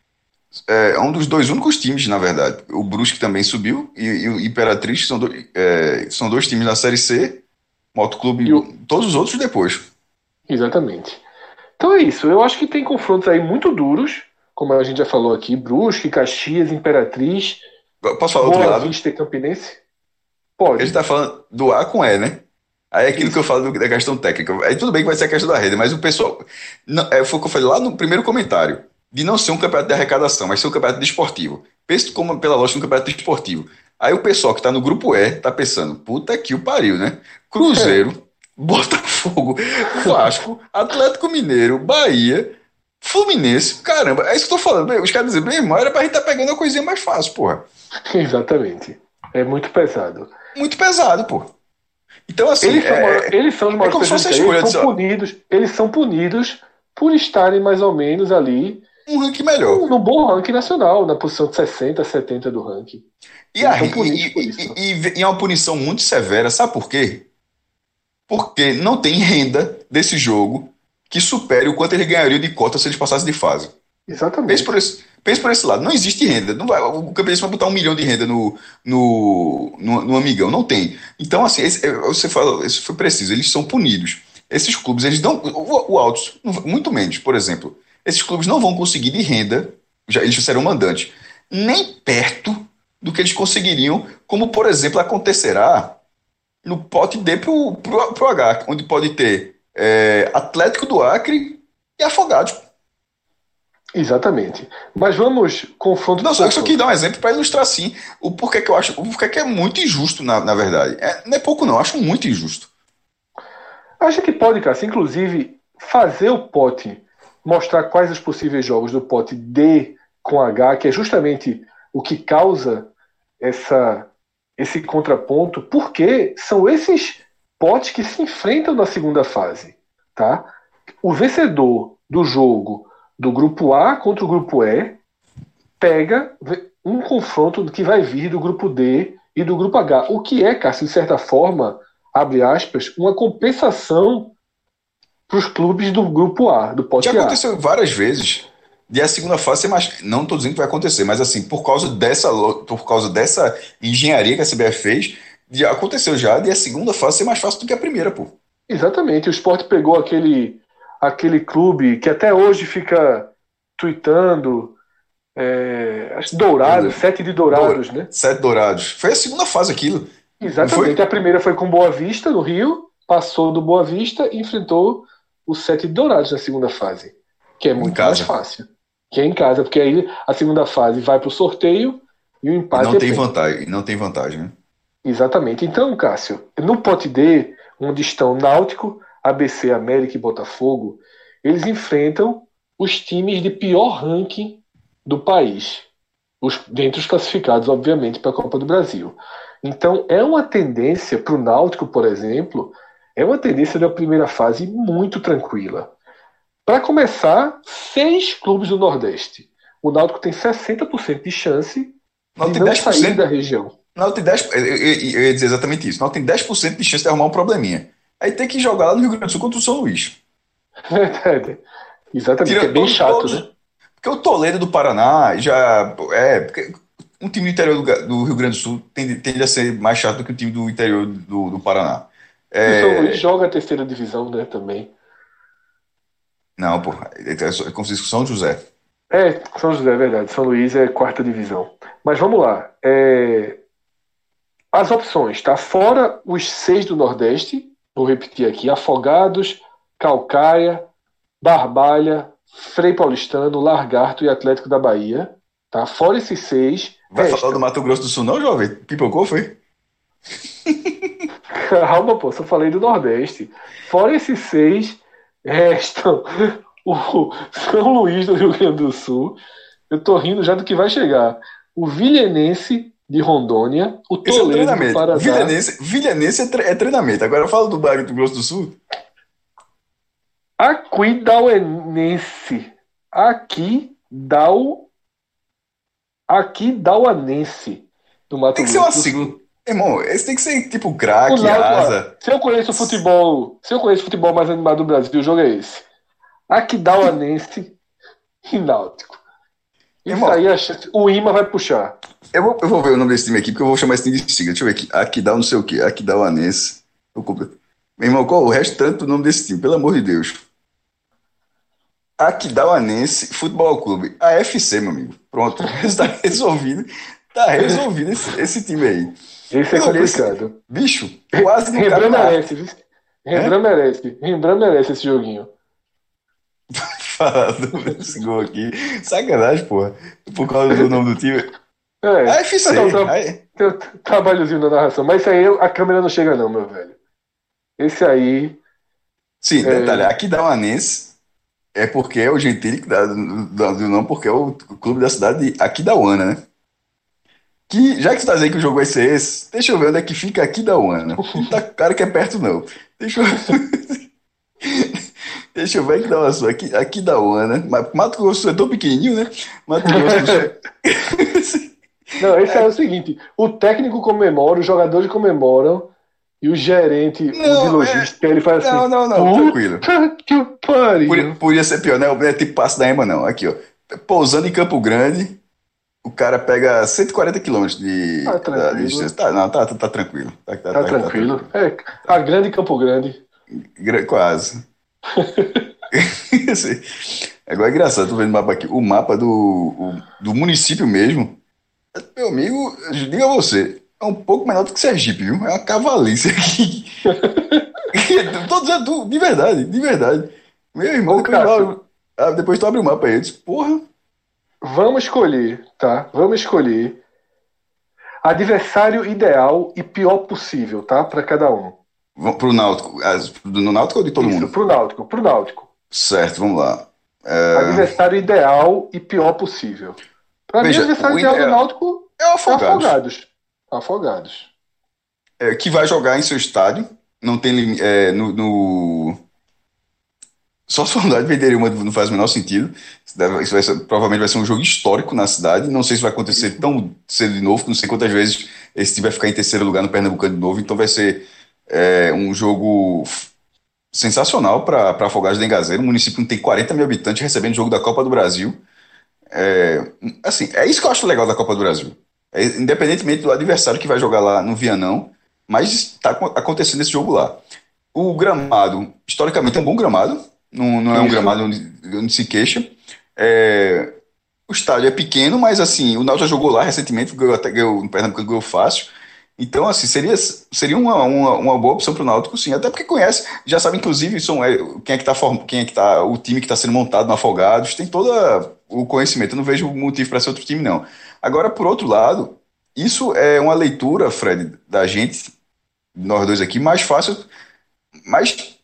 é um dos dois únicos times, na verdade. O Brusque também subiu e, e o Imperatriz são, do, é, são dois times da Série C Motoclube e o... todos os outros depois. Exatamente. Então é isso. Eu acho que tem confrontos aí muito duros, como a gente já falou aqui, Brusque, Caxias, Imperatriz. Posso falar do outro lado? Vista e Campinense? Pode. A gente tá falando do A com E, né? Aí é aquilo isso. que eu falo da questão técnica. Aí tudo bem que vai ser a questão da rede, mas o pessoal. Não, é, foi o que eu falei lá no primeiro comentário. De não ser um campeonato de arrecadação, mas ser um campeonato desportivo. Pense como pela lógica um campeonato desportivo. Aí o pessoal que está no grupo E está pensando, puta que o pariu, né? Cruzeiro, é. Botafogo, Vasco, Atlético Mineiro, Bahia, Fluminense, caramba, é isso que eu tô falando. Os caras dizem, meu irmão, era pra gente estar tá pegando a coisinha mais fácil, porra. Exatamente. É muito pesado. Muito pesado, pô. Então, assim. Eles são, é, eles são os maiores é eles são punidos. Eles são punidos por estarem mais ou menos ali. Um ranking melhor. No, no bom ranking nacional, na posição de 60, 70 do ranking. E, a, e, e, e, é uma punição muito severa, sabe por quê? Porque não tem renda desse jogo que supere o quanto ele ganharia de cota se eles passassem de fase. Exatamente. Pense por esse, pense por esse lado. Não existe renda. Não vai, o campeonato vai botar um milhão de renda no, no, no, no amigão. Não tem. Então, assim, esse, é, você fala, isso foi preciso. Eles são punidos. Esses clubes, eles dão. O, o Altos, muito menos, por exemplo. Esses clubes não vão conseguir de renda, já, eles serão mandantes, nem perto do que eles conseguiriam, como por exemplo acontecerá no pote D pro, pro, pro H, onde pode ter é, Atlético do Acre e Afogados. Exatamente. Mas vamos confronto. Não, só isso aqui dá um exemplo para ilustrar sim o porquê que eu acho, o porquê que é muito injusto, na, na verdade. É, não é pouco, não, eu acho muito injusto. Acho que pode, Cássio, inclusive, fazer o pote, mostrar quais os possíveis jogos do pote D com H, que é justamente o que causa essa, esse contraponto, porque são esses potes que se enfrentam na segunda fase. Tá? O vencedor do jogo do grupo A contra o grupo E pega um confronto que vai vir do grupo D e do grupo H. O que é, Cássio, de certa forma, abre aspas, uma compensação para os clubes do grupo A, do pote Já aconteceu várias vezes. E a segunda fase, mais, não estou dizendo que vai acontecer, mas assim, por causa dessa, por causa dessa engenharia que a CBF fez, já aconteceu já de a segunda fase ser mais fácil do que a primeira, pô. Exatamente. O Sport pegou aquele, aquele clube que até hoje fica tweetando. É, dourados, sete de dourados, né? Sete dourados. Foi a segunda fase aquilo. Exatamente. A primeira foi com Boa Vista, no Rio, passou do Boa Vista e enfrentou o sete de dourados na segunda fase, que é muito mais fácil que é em casa, porque aí a segunda fase vai para o sorteio e o empate. E não é tem vantagem, não tem vantagem, né? Exatamente. Então, Cássio, no pote D, onde estão Náutico, ABC, América e Botafogo, eles enfrentam os times de pior ranking do país. Os, dentre os classificados, obviamente, para a Copa do Brasil. Então, é uma tendência para o Náutico, por exemplo, é uma tendência da primeira fase muito tranquila. Para começar, seis clubes do Nordeste. O Náutico tem 60% de chance Náutico de não 10%. sair da região. Náutico tem 10%. Eu, eu- eu ia dizer exatamente isso. Náutico tem 10% de chance de arrumar um probleminha. Aí tem que jogar lá no Rio Grande do Sul contra o São Luís. Verdade. Exatamente, Tira é bem todos- chato, todos- né? Porque o Toledo do Paraná já. É. Porque um time do interior do, do Rio Grande do Sul tende, tende a ser mais chato do que o time do interior do, do Paraná. O São Luís É, joga a terceira divisão, né, também. não, porra. É só- é como se fosse São José. É, São José, é verdade. São Luís é quarta divisão. Mas vamos lá. É, As opções, tá? Fora os seis do Nordeste, vou repetir aqui: Afogados, Calcaia, Barbalha, Frei Paulistano, Largarto e Atlético da Bahia. Tá? Fora esses seis. Vai resta- falar do Mato Grosso do Sul, não, jovem? Pipocou, foi? Calma, pô, só falei do Nordeste. Fora esses seis, restam o São Luís do Rio Grande do Sul. Eu tô rindo já do que vai chegar. O Vilhenense de Rondônia, o é Toledo do treinamento. Paraná. Vilhanense, Vilhanense é, tre- é treinamento. Agora fala do Mato Grosso do Sul. Aquidauanense. Aquidau... Aquidauanense do Mato Tem que ser uma Grosso do sigla. Irmão, esse tem que ser tipo craque, asa. Se eu conheço o futebol, se eu conheço futebol mais animado do Brasil, o jogo é esse. Aquidauanense e Náutico. Isso aí, o Ima vai puxar. Eu vou, eu vou ver o nome desse time aqui, porque eu vou chamar esse time de sigla. Deixa eu ver aqui. Aqui dá não sei o quê. Aqui dá o Anense. Meu irmão, qual o restante do nome desse time? Pelo amor de Deus. Aqui dá o Anense Futebol Clube. AFC, meu amigo. Pronto. Está resolvido. Tá resolvido esse, esse time aí. Esse é esse- complicado. Bicho, quase não Rembrandt merece? Rembrandt merece. Rembrandt merece esse joguinho. Fala desse gol aqui. Sacanagem, porra. Por causa do nome do time. É, AFC. Não, tra- Aí- tem um trabalhozinho na narração. Mas isso aí a câmera não chega, não, meu velho. Esse aí. Sim, É. detalhe, aqui dá um Anense é porque é o Gentili que dá do nome, porque é o clube da cidade de Aquidauana, né? Que, já que você tá dizendo que o jogo vai ser esse, deixa eu ver onde é que fica Aquidauana. Não tá cara que é perto, não. Deixa eu Deixa eu ver aqui dá uma sua. Aqui, Aquidauana. Mas Mato Grosso é tão pequenininho, né? Mato Grosso Sul. Não, esse é o seguinte: o técnico comemora, os jogadores comemoram, e o gerente o Não, de logística, ele faz assim. Não, não, não, "Puta tranquilo. Que pariu. Podia, podia ser pior, né? Não é tipo passo da Ema, não. Aqui, ó. Pousando em Campo Grande, o cara pega 140 quilômetros de, Tá da tranquilo. distância. Tá, não, tá, tá, tá tranquilo. Tá, tá- Tá tá- tranquilo. É, a grande Campo Grande. Gra- Quase. Agora é engraçado, tô vendo o mapa aqui. O mapa do, o- do município mesmo. Meu amigo, eu digo a você, é um pouco menor do que Sergipe, viu? É uma cavalice aqui. Tô dizendo, de verdade, de verdade. Meu irmão, Ô, depois, tu abre- ah, depois tu abre o mapa aí. Eu disse, porra. Vamos escolher, tá? Vamos escolher adversário ideal e pior possível, tá? Para cada um. Pro Náutico. Do no Náutico ou de todo Isso, mundo? pro Náutico, pro Náutico. Certo, vamos lá. É, Adversário ideal e pior possível. Pra mim, Veja, o adversário o ideal do Náutico é o é Afogados. Afogados. Afogados. É, que vai jogar em seu estádio. Não tem é, no, no- Só se o Afogados venderia uma não faz o menor sentido. Isso, deve- isso vai ser- provavelmente vai ser um jogo histórico na cidade. Não sei se vai acontecer tão cedo de novo, não sei quantas vezes esse time vai ficar em terceiro lugar no Pernambucano de novo. Então vai ser é, um jogo sensacional para Afogados de Engazeiro. Um município tem 40 mil habitantes recebendo o jogo da Copa do Brasil. É, assim, é isso que eu acho legal da Copa do Brasil. É, independentemente do adversário que vai jogar lá no Vianão, mas está acontecendo esse jogo lá. O gramado, historicamente, é um bom gramado, não, não é um gramado onde, onde se queixa. É, o estádio é pequeno, mas assim, o Náutico jogou lá recentemente, ganhou, até ganhou, no Pernambuco ganhou fácil. Então, assim, seria, seria uma, uma, uma boa opção para o Náutico, sim. Até porque conhece, já sabe, inclusive, são, é, quem é que está quem é que tá, o time que está sendo montado no Afogados, tem todo o conhecimento. Eu não vejo motivo para ser outro time, não. Agora, por outro lado, isso é uma leitura, Fred, da gente, nós dois aqui, mais fácil, mas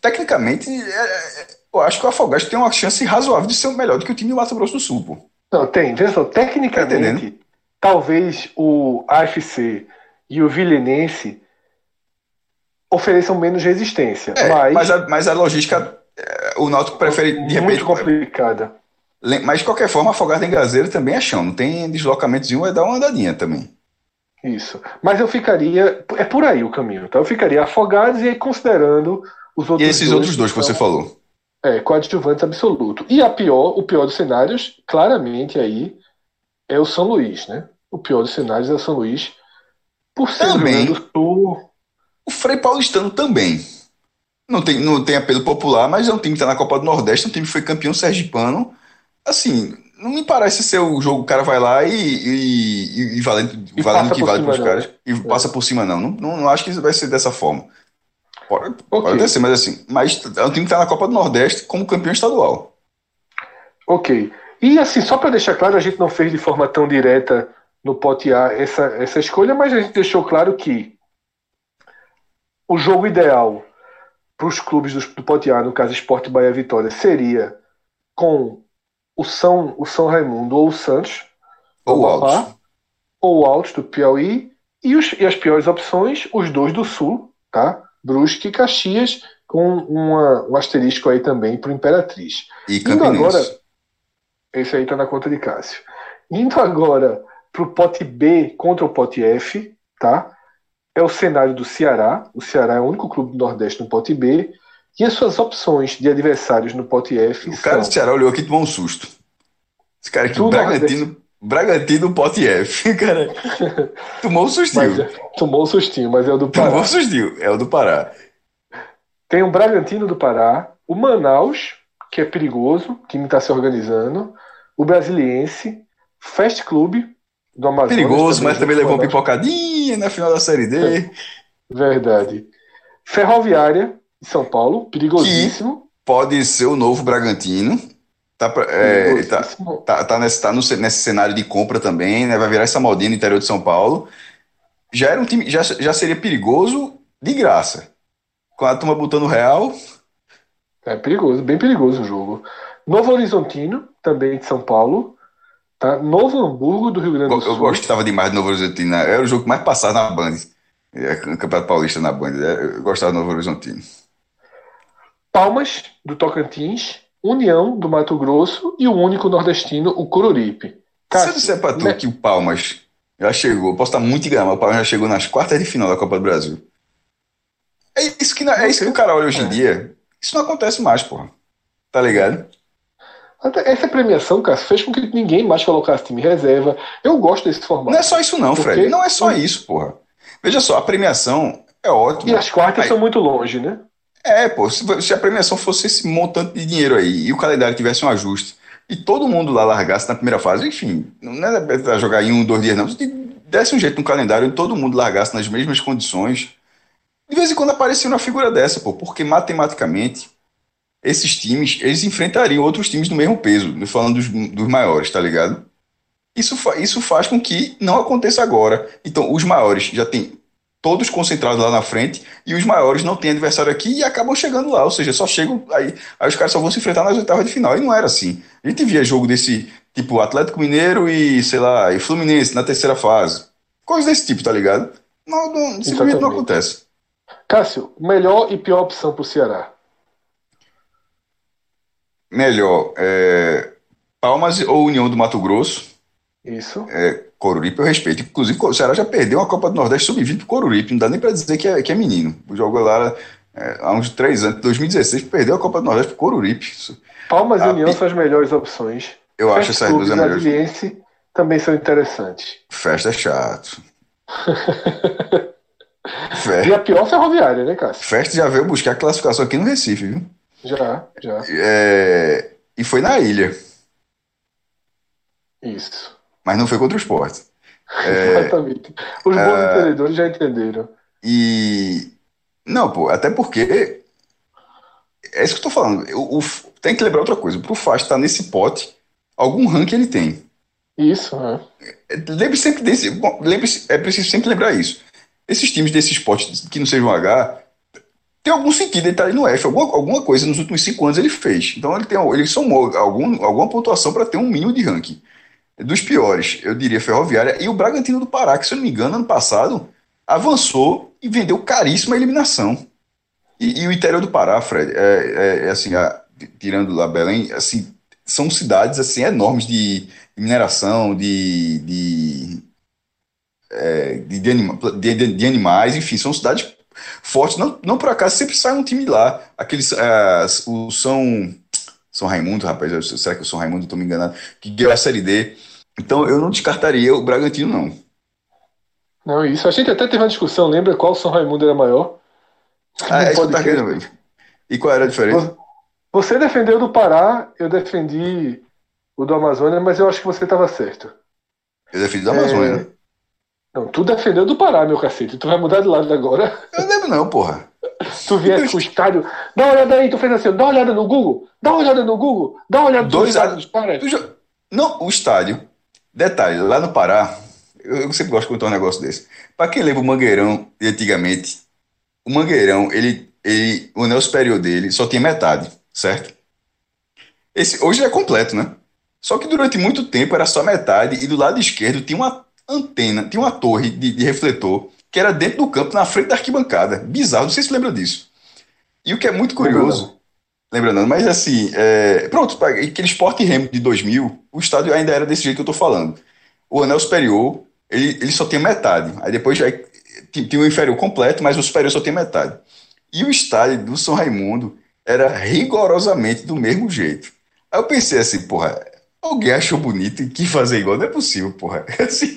tecnicamente, é, é, eu acho que o Afogados tem uma chance razoável de ser melhor do que o time do Mato Grosso do Sul, pô. Não, tem. Veja só, Tá tecnicamente, talvez o AFC e o Vilhenense ofereçam menos resistência. É, mas, mas, a, mas a logística, é, o Náutico prefere, de repente, muito complicada. Mas de qualquer forma, Afogado em Gazeira também é chão. Não tem deslocamentozinho, vai dar uma andadinha também. Isso. Mas eu ficaria. É por aí o caminho, tá? Eu ficaria afogados e aí considerando os E outros esses outros dois que você são, falou. É, coadjuvantes absoluto. E a pior, o pior dos cenários, claramente aí, é o São Luís, né? O pior dos cenários é São Luís. Por ser Também. Do Sul. O Frei Paulistano também. Não tem, não tem apelo popular, mas é um time que está na Copa do Nordeste, um time que foi campeão sergipano. Assim, não me parece ser o jogo, o cara vai lá e, e, e- e valendo, E valendo que por vale cima, para os caras. né? E passa por cima, não. Não, não. não acho que vai ser dessa forma. Pode, pode Ok. até ser, mas assim, mas é um time que está na Copa do Nordeste como campeão estadual. Ok. E assim, só para deixar claro, a gente não fez de forma tão direta no pote A essa, essa escolha, mas a gente deixou claro que o jogo ideal para os clubes do, do pote A, no caso Esporte Bahia Vitória, seria com o São, o São Raimundo ou o Santos, Ou Amapá, altos. ou o Altos do Piauí, e, os, e as piores opções, os dois do Sul, tá? Brusque e Caxias, com uma, um asterisco aí também para o Imperatriz. E Indo Campinense. agora- Esse aí tá na conta de Cássio. Indo agora pro pote B contra o pote F, tá? É o cenário do Ceará. O Ceará é o único clube do Nordeste no pote B. E as suas opções de adversários no pote F O cara do são Ceará olhou aqui e tomou um susto. Esse cara aqui, Bragantino, Bragantino Pote F. Cara, tomou um sustinho. mas, é, tomou um sustinho, mas é o do Tomou Pará. um sustinho. É o do Pará. Tem o Bragantino do Pará, o Manaus, que é perigoso, o time está se organizando, o Brasiliense, Fast Club do Amazonas. Perigoso, mas também junto com levou uma pipocadinha na final da Série D. Verdade. Ferroviária de São Paulo, perigosíssimo. Pode ser o novo Bragantino. Tá, é, tá, tá, tá nesse, tá no nesse cenário de compra também, né? Vai virar essa modinha no interior de São Paulo. Já era um time, já, já seria perigoso de graça. Com a turma botando real, É perigoso, bem perigoso o jogo. Novo Horizontino, também de São Paulo. Tá? Novo Hamburgo do Rio Grande do Sul. eu gostava demais do Novo Horizontino. né? Era o jogo que mais passava na Band. É, Campeonato Paulista na Band. É, Eu gostava do Novo Horizontino. Palmas, do Tocantins. União, do Mato Grosso. E o único nordestino, o Coruripe. Se eu Cássio, disser pra tu né? que o Palmas já chegou, eu posso estar muito enganado, mas o Palmas já chegou nas quartas de final da Copa do Brasil. É isso que, é isso que o cara olha hoje em dia. Isso não acontece mais, porra. Tá ligado? Essa premiação, Cássio, fez com que ninguém mais colocasse time reserva. Eu gosto desse formato. Não é só isso, não, Fred. Não é só isso, porra. Veja só, a premiação é ótima. E as quartas Aí- são muito longe, né? É, pô, se, se a premiação fosse esse montante de dinheiro aí e o calendário tivesse um ajuste e todo mundo lá largasse na primeira fase, enfim, não é pra jogar em um, dois dias, não. Se desse um jeito no calendário e todo mundo largasse nas mesmas condições, de vez em quando aparecia uma figura dessa, pô, porque matematicamente esses times, eles enfrentariam outros times do mesmo peso, falando dos, dos maiores, tá ligado? Isso, fa- isso faz com que não aconteça agora. Então, os maiores já têm todos concentrados lá na frente e os maiores não têm adversário aqui e acabam chegando lá, ou seja, só chegam aí, aí os caras só vão se enfrentar nas oitavas de final. E não era assim. A gente via jogo desse tipo Atlético Mineiro e, sei lá, e Fluminense na terceira fase. Coisas desse tipo, tá ligado? Não, não, simplesmente não acontece. Cássio, melhor e pior opção pro Ceará. Melhor, é, Palmas ou União do Mato Grosso, Isso. é, Coruripe eu respeito. Inclusive, o Ceará já perdeu uma Copa do Nordeste sub-20 pro Coruripe, não dá nem pra dizer que é, que é menino. Jogou lá é, há uns três anos, 2016, perdeu a Copa do Nordeste pro Coruripe. Palmas e Ah, União e- são as melhores opções. Eu acho Fast essas duas e as melhores. Também são interessantes. Festa é chato. E Fe- a pior ferroviária, né, Cássio? Festa já veio buscar a classificação aqui no Recife, viu? Já, já. É, E foi na ilha, Isso. mas não foi contra o esporte. Exatamente. Os bons é, entendedores já entenderam. E. Não, pô, até porque. É isso que eu tô falando. O, o- tem que lembrar outra coisa. Pro Fast estar nesse pote, algum ranking ele tem. Isso, né? Lembre sempre desse. Bom, lembre é preciso sempre lembrar isso. Esses times desse esporte que não sejam H, tem algum sentido ele estar tá ali no F. Alguma, alguma coisa nos últimos cinco anos ele fez. Então ele, tem, ele somou algum, alguma pontuação para ter um mínimo de ranking. Dos piores, eu diria Ferroviária e o Bragantino do Pará, que se eu não me engano, ano passado avançou e vendeu caríssima eliminação. E, e o interior do Pará, Fred, é, é, é assim, a, tirando lá Belém, assim, são cidades assim enormes de mineração, de, de, é, de, de, anima, de, de, animais, enfim, são cidades fortes. Não, não por acaso sempre sai um time lá. Aqueles, uh, o São, São Raimundo, rapaz, será que o São Raimundo, estou me enganando, que ganhou a Série D. Então eu não descartaria o Bragantino, não. Não, isso. A gente até teve uma discussão, lembra qual São Raimundo era maior? Ah, é isso que tá querendo, E qual era a diferença? Você defendeu do Pará, eu defendi o do Amazônia, mas eu acho que você estava certo. Eu defendi do Amazônia. É... Não, tu defendeu do Pará, meu cacete. Tu vai mudar de lado agora. Eu lembro não, porra. Tu viesse com o estádio. Dá uma olhada aí, tu fez assim, dá uma olhada no Google, dá uma olhada no Google, dá uma olhada Dois no dos caras. Não, o estádio. Detalhe, lá no Pará, eu sempre gosto de contar um negócio desse. Pra quem lembra o Mangueirão de antigamente, o Mangueirão, ele, ele, o anel superior dele só tinha metade, certo? Esse, hoje é completo, né? Só que durante muito tempo era só metade e do lado esquerdo tinha uma antena, tinha uma torre de, de refletor que era dentro do campo, na frente da arquibancada. Bizarro, não sei se lembra disso. E o que é muito curioso, lembrando, mas assim, é, pronto, aquele Sport Remo de 2000, o estádio ainda era desse jeito que eu estou falando. O anel superior, ele, ele só tinha metade. Aí depois já tinha o inferior completo, mas o superior só tinha metade. E o estádio do São Raimundo era rigorosamente do mesmo jeito. Aí eu pensei assim, porra, Alguém achou bonito e quis fazer igual? Não é possível, porra. Assim,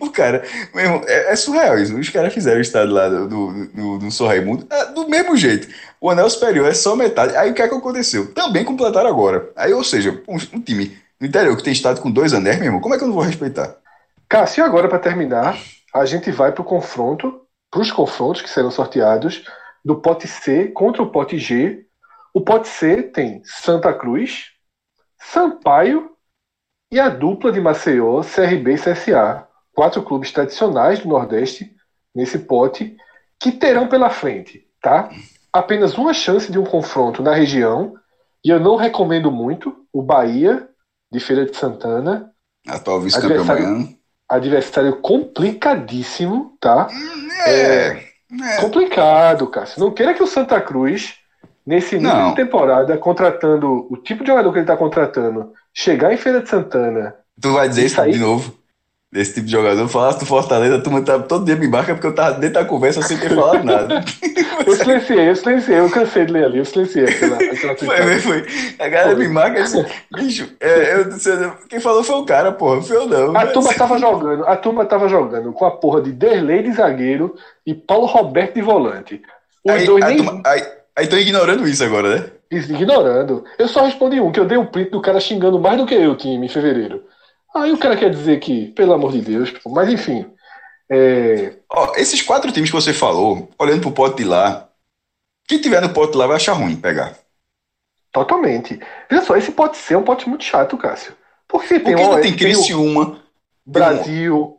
o cara, é, é, surreal isso. Os caras fizeram o estado lá do, do, do, do São Raimundo é, do mesmo jeito. O anel superior é só metade. Aí o que é que aconteceu? Também completaram agora. Aí, ou seja, um, um time no interior que tem estado com dois anéis, meu irmão, como é que eu não vou respeitar? Cássio, agora para terminar, a gente vai para o confronto, para os confrontos que serão sorteados do pote C contra o pote G. O pote C tem Santa Cruz, Sampaio e a dupla de Maceió, CRB e CSA, quatro clubes tradicionais do Nordeste nesse pote, que terão pela frente, tá? Apenas uma chance de um confronto na região, e eu não recomendo muito o Bahia, de Feira de Santana. Atual vice-campeão baiano. Adversário complicadíssimo, tá? É, é, é. complicado, Cássio. Não queira que o Santa Cruz, nesse início de temporada, contratando o tipo de jogador que ele está contratando chegar em Feira de Santana. Tu vai dizer isso sair... de novo? Desse tipo de jogador, falasse do Fortaleza, tu tá todo dia me embarca porque eu tava dentro da conversa sem ter falado nada. eu silenciei, eu silenciei, eu cansei de ler ali, eu silenciei aquela, aquela Foi, foi. A galera me marca assim, bicho, é, eu, quem falou foi o cara, porra, foi eu não. A mas... turma tava jogando, a turma tava jogando com a porra de Derlei de zagueiro e Paulo Roberto de volante. Os aí, dois nem... Turma, aí, aí tô ignorando isso agora, né? Ignorando. Eu só respondi um, que eu dei um print do cara xingando mais do que eu, time, em fevereiro. Aí o cara quer dizer que, pelo amor de Deus, mas enfim. É... Oh, esses quatro times que você falou, olhando pro pote de lá, quem tiver no pote de lá vai achar ruim pegar. Totalmente. Veja só, esse pode ser um pote muito chato, Cássio. Porque tem, Porque tem Criciúma, Brasil,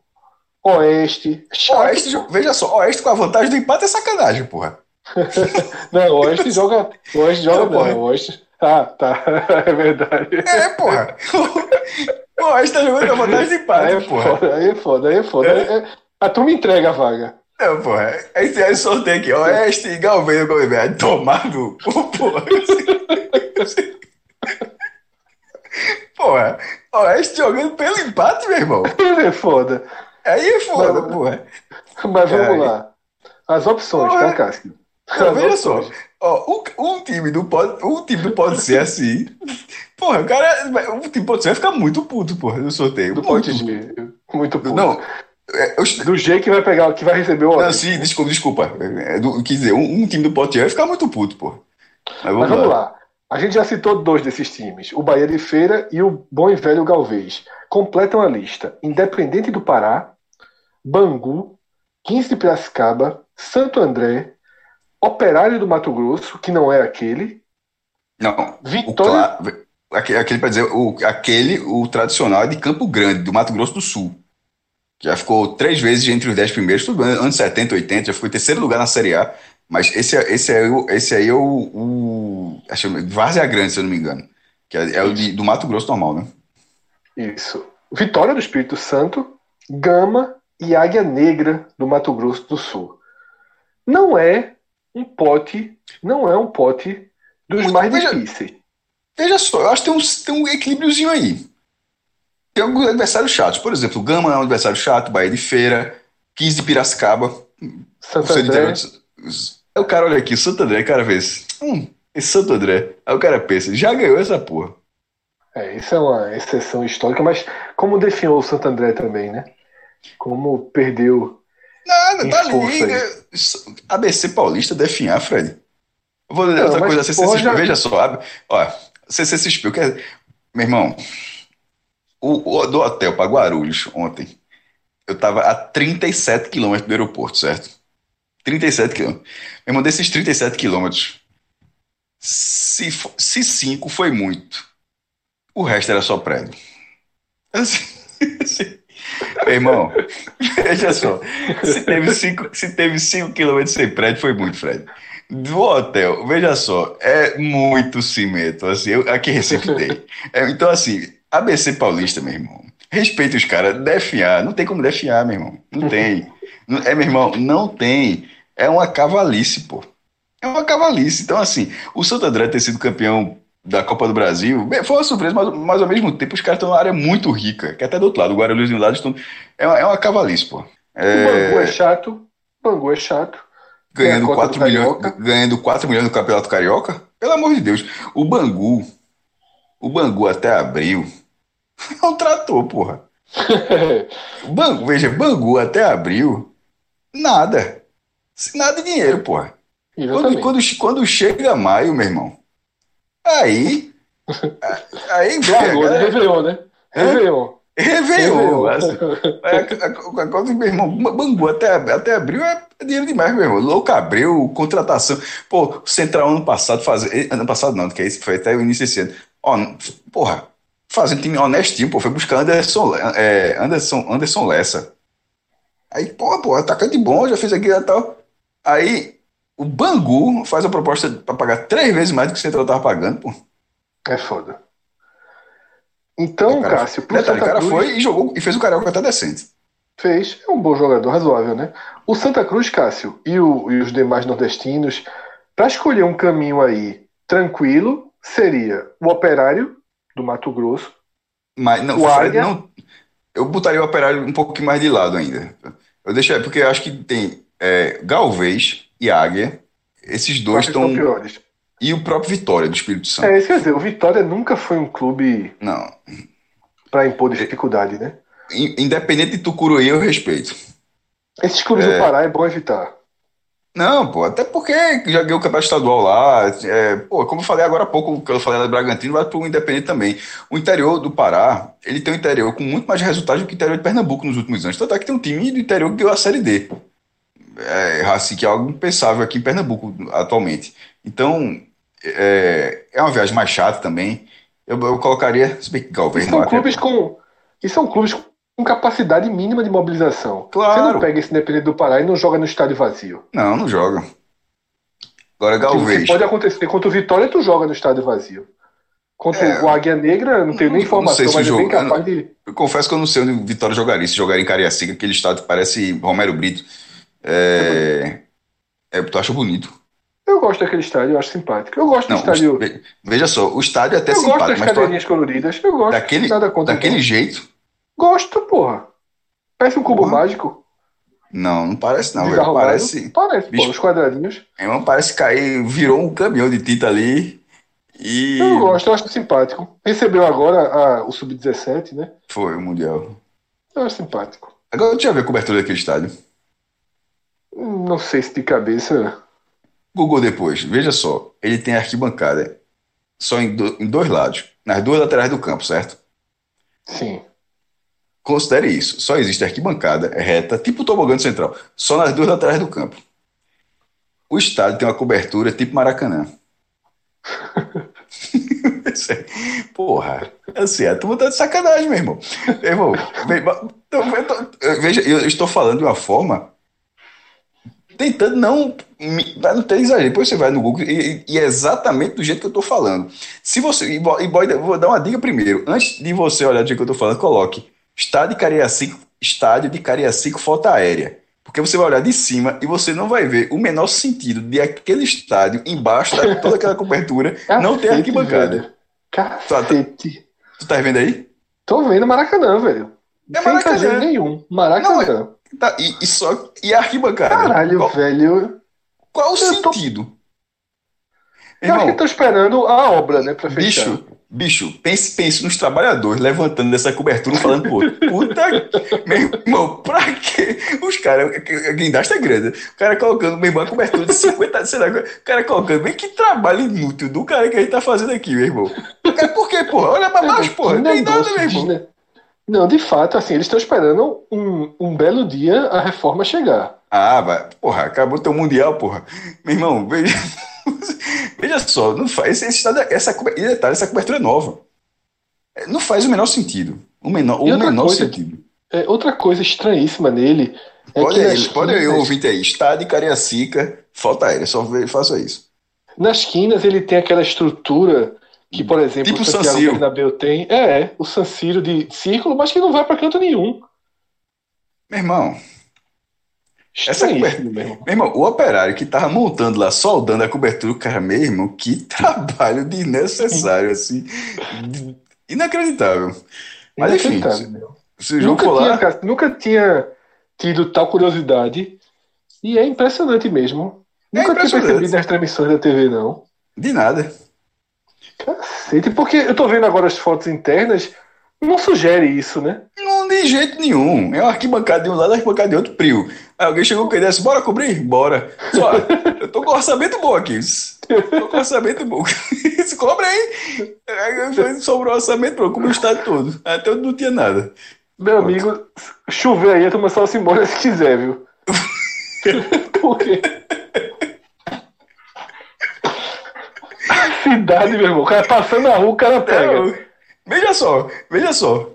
Oeste. Chato, Oeste, veja só, Oeste com a vantagem do empate é sacanagem, porra. não, o Oeste joga. Oeste joga não, não. Oeste. Ah, tá. É verdade. É, porra. O Oeste tá jogando a vantagem de empate, aí é porra. Foda, aí é foda, aí é foda. É. A turma entrega a vaga. Não, porra. Aí você sorteio aqui, Oeste e Galvez, Galvez. Tomado. Porra. porra. Oeste jogando pelo empate, meu irmão. Aí é foda. Aí é foda, mas, porra. Mas vamos lá. As opções, porra. tá, Cássio? Não, veja só. Ó, um, um, time não pode, um time não pode ser assim. Porra, o cara. Um time pode ser, vai ficar muito puto, porra, no sorteio. Do muito, muito puto. Não. É, eu, do jeito que vai pegar, que vai receber o. Não, sim, desculpa, desculpa. É, do, quer dizer, um, um, time do Potier vai ficar muito puto, porra. Mas vamos, Mas vamos lá. lá. A gente já citou dois desses times, o Bahia de Feira e o bom e velho Galvez. Completam a lista Independente do Pará, Bangu, 15 de Piracicaba, Santo André, Operário do Mato Grosso, que não é aquele. Não. Vitória. Aquele, aquele para dizer, o, aquele, o tradicional é de Campo Grande, do Mato Grosso do Sul. Já ficou três vezes entre os dez primeiros, tudo bem, anos 70, 80, já ficou em terceiro lugar na Série A. Mas esse, esse, é, esse aí é o, o acho, Várzea Grande, se eu não me engano. Que é, é o de, do Mato Grosso normal, né? Isso. Vitória do Espírito Santo, Gama e Águia Negra do Mato Grosso do Sul. Não é um pote, não é um pote dos Mas, mais veja, difíceis. Veja só, eu acho que tem um, tem um equilíbriozinho aí. Tem alguns adversários chatos. Por exemplo, o Gama é um adversário chato, Bahia de Feira, 15 de Piracicaba. Santo André. Aí o cara olha aqui, Santo André, cara vê hum, esse Santo André. Aí o cara pensa, já ganhou essa porra. É, isso é uma exceção histórica, mas como definiu o Santo André também, né? Como perdeu. Nada, tá. Né? ABC Paulista definhar, Fred. Eu vou dizer outra coisa, CCXP, já... veja só, ó, CCXP, que é, meu irmão, o, o do hotel para Guarulhos ontem, eu tava a 37 quilômetros do aeroporto, certo? 37 quilômetros. Meu irmão, desses 37 quilômetros, se, se cinco foi muito, o resto era só prédio. Assim, assim, meu irmão, veja só, se teve 5 se teve cinco quilômetros sem prédio, foi muito, Fred. Do hotel, veja só, é muito cimento, assim, eu, aqui Recife tem. É, então, assim, ABC Paulista, meu irmão, respeita os caras, defiar, não tem como defiar, meu irmão, não tem. É, meu irmão, não tem. É uma cavalice, pô. É uma cavalice. Então, assim, o Santo André ter sido campeão da Copa do Brasil foi uma surpresa, mas, mas ao mesmo tempo os caras estão numa área muito rica, que é até do outro lado, o Guarulhos e o lado estão. É uma, é uma cavalice, pô. É... O Bangu é chato, o Bangu é chato. Ganhando 4, milhões, ganhando 4 milhões no Campeonato Carioca? Pelo amor de Deus. O Bangu, o Bangu até abril, é um trator, porra. Bangu, veja, Bangu até abril, nada. Nada de dinheiro, porra. Quando, quando, quando, chega maio, meu irmão, aí. Aí. Largou, né? Réveillon, né? Réveillon. Réveillon. Assim, quando, meu irmão, Bangu até, até abril é dinheiro demais, meu irmão. Louco abriu, contratação. Pô, Central ano passado, fazer. Ano passado não, que é isso foi até o início desse ano. Ó, porra, fazendo time honestinho, pô, foi buscar Anderson, é, Anderson, Anderson Lessa. Aí, porra, pô, atacante bom, já fez aqui e tal. Aí o Bangu faz a proposta para pagar três vezes mais do que o Central tava pagando, pô. É foda. Então, cara, Cássio, pro detalhe, o cara Cruz, foi e jogou e fez o Carioca até decente. Fez, é um bom jogador, razoável, né? O Santa Cruz, Cássio, e, o, e os demais nordestinos, para escolher um caminho aí tranquilo, seria o Operário do Mato Grosso. Mas não, o Fred, não eu botaria o Operário um pouquinho mais de lado ainda. Eu deixaria, porque eu acho que tem é, Galvez e Águia, esses dois estão. piores. E o próprio Vitória, do Espírito Santo. É, isso quer dizer, o Vitória nunca foi um clube. Não. Para impor dificuldade, né? Independente de Tucuruí, eu respeito. Esses clubes é... do Pará é bom evitar. Não, pô, até porque já ganhou o campeonato estadual lá. É, pô, como eu falei agora há pouco, que eu falei da Bragantino, vai pro Independente também. O interior do Pará, ele tem um interior com muito mais resultados do que o interior de Pernambuco nos últimos anos. Tanto é que tem um time do interior que ganhou a Série D. É, assim, que é algo impensável aqui em Pernambuco atualmente. Então, é, é uma viagem mais chata também. Eu, eu colocaria, se bem que Galvez são clubes com E são clubes com capacidade mínima de mobilização. Claro. Você não pega esse Independente do Pará e não joga no estádio vazio. Não, não joga. Agora Galvez. Tipo, pode acontecer. Contra o Vitória, tu joga no estádio vazio. Contra é, o Águia Negra, não tenho nem informação, não se mas jogo, é bem capaz eu, de. Eu confesso que eu não sei onde o Vitória jogaria. Se jogar em Cariacica, aquele estádio parece Romero Brito. É, é, tu acha bonito? Eu gosto daquele estádio, eu acho simpático. Eu gosto não, do estádio. Veja só, o estádio é até eu simpático. Eu gosto das cadeirinhas tu... coloridas. Eu gosto. Daquele, nada contra daquele jeito. Gosto, porra. Parece um cubo porra. mágico. Não, não parece não, velho. Parece. Parece, bicho, pô, os quadradinhos. Irmão, parece cair, virou um caminhão de tinta ali. E... Eu gosto, eu acho simpático. Recebeu agora a, o Sub-17, né? Foi, o Mundial. Eu acho simpático. Agora deixa eu ver a cobertura daquele estádio. Não sei se de cabeça. Google depois, veja só. Ele tem arquibancada só em, do, em dois lados, nas duas laterais do campo, certo? Sim. Considere isso. Só existe arquibancada reta, tipo o tobogã central, só nas duas laterais do campo. O estádio tem uma cobertura tipo Maracanã. Porra, assim, a turma tá de sacanagem, meu irmão. Meu irmão, então, veja, eu estou falando de uma forma tentando não. Não ter exagero. Depois você vai no Google e, e, é exatamente do jeito que eu estou falando. Se você. E, boy, vou dar uma dica primeiro. Antes de você olhar do jeito que eu estou falando, coloque estádio de Cariacico, estádio de Cariacico foto aérea. Porque você vai olhar de cima e você não vai ver o menor sentido de aquele estádio embaixo da toda aquela cobertura Cacete, não ter arquibancada. Cacete. Tu, tu tá vendo aí? Tô vendo Maracanã, velho. É Sem Maracanã. nenhum. Maracanã. Não, Tá, e, e, só, e a arquibancada? Caralho, qual, velho. Qual o sentido? Tô... Eu Irmão, acho que tô esperando a obra, né, pra fechar. Bicho, bicho, pense, pense nos trabalhadores levantando dessa cobertura falando, pô, puta, meu irmão, pra quê? Os caras, a guindaste é grande, o cara colocando, meu irmão, a cobertura de 50, sei lá, o cara colocando, bem que trabalho inútil do cara que a gente tá fazendo aqui, meu irmão. Por quê, porra? Olha pra baixo, porra, não tem nada, meu irmão. Não, de fato, assim, eles estão esperando um, um belo dia a reforma chegar. Ah, vai. Porra, acabou teu mundial, porra. Meu irmão, veja, veja só, não faz esse, essa, e detalhe, essa cobertura é nova. É, não faz o menor sentido. O menor, o menor coisa, sentido. É, outra coisa estranhíssima nele. É pode aí, pode aí, ouvinte aí. Estado de Cariacica, falta aérea, só faça isso. Nas quinas ele tem aquela estrutura que, por exemplo, tipo o Santiago Bernabéu tem. É, é, o San Siro de círculo, mas que não vai para canto nenhum. Meu irmão. Essa cobertura, meu irmão. meu irmão, o operário que tava montando lá, soldando a cobertura, o cara, meu irmão, que trabalho desnecessário, assim. Inacreditável. Mas enfim, se nunca, tinha, cara, nunca tinha tido tal curiosidade. E é impressionante mesmo. É nunca impressionante. tinha percebido nas transmissões da TV, não. De nada. Cacete, porque eu tô vendo agora as fotos internas, não sugere isso, né? Não, de jeito nenhum. É uma arquibancada de um lado, arquibancada de outro, prio. Aí alguém chegou com a ideia bora cobrir? Bora. Só, eu tô com orçamento bom aqui. Tô com orçamento bom. Se cobra aí. aí sobrou orçamento, pronto, cobriu o estado todo. Até eu não tinha nada. Meu amigo, chover aí, a turma só se embora se quiser, viu? Por quê? Cidade, meu irmão. O cara passando na rua, o cara pega. veja só, veja só.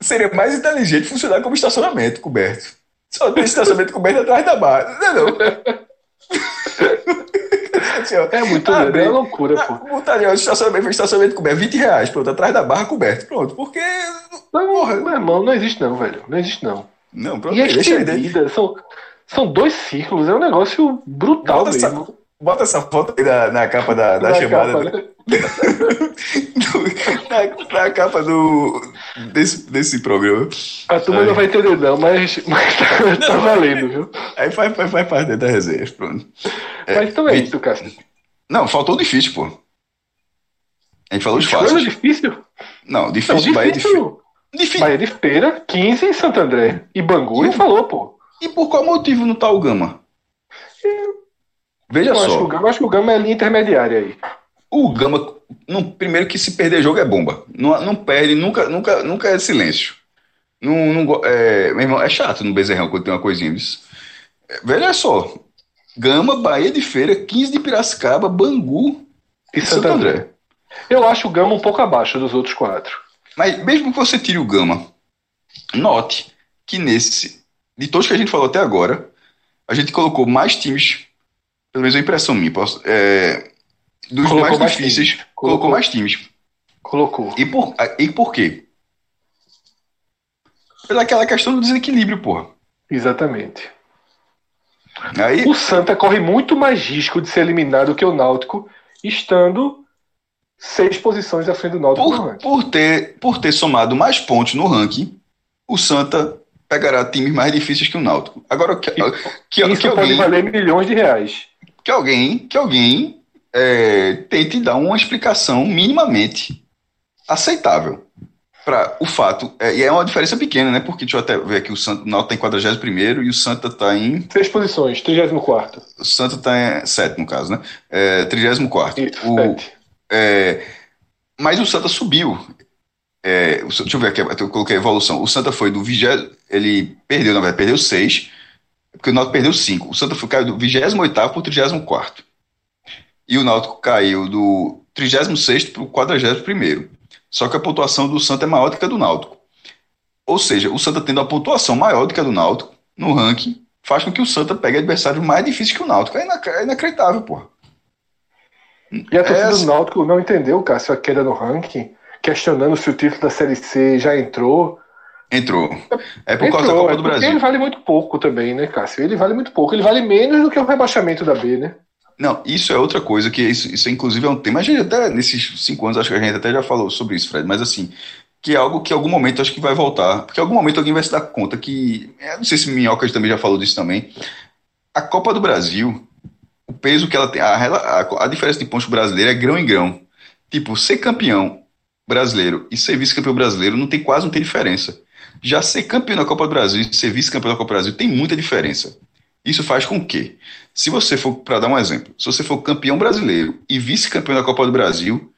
Seria mais inteligente funcionar como estacionamento coberto. Só tem estacionamento coberto atrás da barra. Não, não. assim, é muito ah, é loucura, pô. Botaria o estacionamento, estacionamento coberto, 20 reais, pronto, atrás da barra coberto. Pronto, porque. Não, porra. Meu irmão, não existe não, velho. Não existe não. Não, pronto, e a estendida, são, são dois círculos, é um negócio brutal Bota mesmo. Essa, Bota essa foto aí na, na capa da, da na chamada. Capa, né? na, na, capa do, desse, desse programa. A turma aí. não vai entender, não, mas, mas tá, não, tá valendo, viu? Aí faz, faz, faz parte da resenha, pronto. É, mas então é isso, Cássio. Não, faltou o difícil, pô. A gente falou os fáceis. difícil? Não, difícil, não, Bahia difícil. difícil. Bahia de Feira, 15 em Santo André. E Bangu, e falou, pô. E por qual motivo não tá o Gama? Veja eu só. Acho o Gama, acho que o Gama é a linha intermediária aí. O Gama, no, primeiro que se perder jogo é bomba. Não, não perde, nunca, nunca, nunca é silêncio. Não, não, é, meu irmão, é chato no Bezerrão quando tem uma coisinha disso. Veja só. Gama, Bahia de Feira, 15 de Piracicaba, Bangu e, Santo André. André. Eu acho o Gama um pouco abaixo dos outros quatro. Mas mesmo que você tire o Gama, note que nesse, de todos que a gente falou até agora, a gente colocou mais times pelo menos a impressão minha, posso, é, dos colocou mais difíceis, mais colocou, colocou, mais times. Colocou. E por, e por quê? Pelaquela questão do desequilíbrio, porra. Exatamente. Aí, o Santa corre muito mais risco de ser eliminado que o Náutico, estando seis posições à frente do Náutico por, no ranking. Por ter, por ter somado mais pontos no ranking, o Santa pegará times mais difíceis que o Náutico. Agora, que, que, isso que pode valer milhões de reais que alguém, que alguém é, tente dar uma explicação minimamente aceitável para o fato. É, e é uma diferença pequena, né? Porque deixa eu até ver aqui: o Santa Náutico está em 41 e o Santa está em. Seis posições, 34. O Santa está em 7, no caso, né? É, 34. o, é, mas o Santa subiu. É, deixa eu ver aqui, eu coloquei a evolução. O Santa foi do 20. Ele perdeu, na verdade, perdeu 6 porque o Náutico perdeu 5. O Santa foi, caiu do 28 para o 34. E o Náutico caiu do 36 para o 41. Só que a pontuação do Santa é maior do que a do Náutico. Ou seja, o Santa tendo a pontuação maior do que a do Náutico no ranking, faz com que o Santa pegue adversário mais difícil que o Náutico. É, inac é inacreditável, porra. E a torcida é, do Náutico não entendeu, Cássio, a queda no ranking, questionando se o título da Série C já entrou. Entrou. É por causa da Copa é do Brasil. Ele vale muito pouco também, né, Cássio? Ele vale muito pouco. Ele vale menos do que o rebaixamento da B, né? Não, isso é outra coisa que isso, isso inclusive é um tema. A gente até nesses cinco anos acho que a gente até já falou sobre isso, Fred. Mas assim, que é algo que em algum momento acho que vai voltar. Porque em algum momento alguém vai se dar conta que. não sei se Minhoca também já falou disso também. A Copa do Brasil, o peso que ela tem, a, a, a diferença de pontos brasileiro é grão em grão. Tipo, ser campeão brasileiro e ser vice-campeão brasileiro não tem quase não tem diferença. Já ser campeão da Copa do Brasil e ser vice-campeão da Copa do Brasil tem muita diferença. Isso faz com que, se você for, para dar um exemplo, se você for campeão brasileiro e vice-campeão da Copa do Brasil,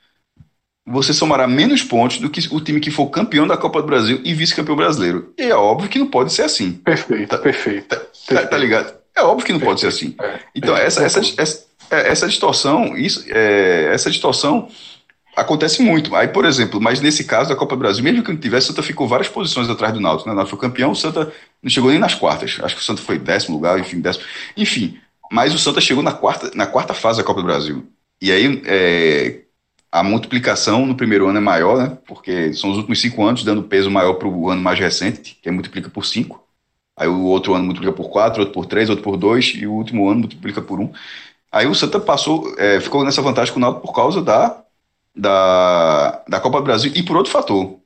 você somará menos pontos do que o time que for campeão da Copa do Brasil e vice-campeão brasileiro. E é óbvio que não pode ser assim. Perfeito, tá, perfeito. Tá, tá, tá ligado? É óbvio que não perfeito. pode ser assim. É, então, é, essa, essa, essa, é, essa, distorção, isso, é, essa distorção acontece muito. Aí, por exemplo, mas nesse caso da Copa do Brasil, mesmo que não tivesse, o Santa ficou várias posições atrás do Náutico. Né? O Náutico foi campeão, o Santa não chegou nem nas quartas. Acho que o Santa foi décimo lugar, enfim, décimo. Enfim, mas o Santa chegou na quarta, na quarta fase da Copa do Brasil. E aí, é, a multiplicação no primeiro ano é maior, né? Porque são os últimos cinco anos, dando peso maior para o ano mais recente, que multiplica por cinco. Aí o outro ano multiplica por quatro, outro por três, outro por dois, e o último ano multiplica por um. Aí o Santa passou, é, ficou nessa vantagem com o Náutico por causa da, da, da Copa do Brasil e por outro fator.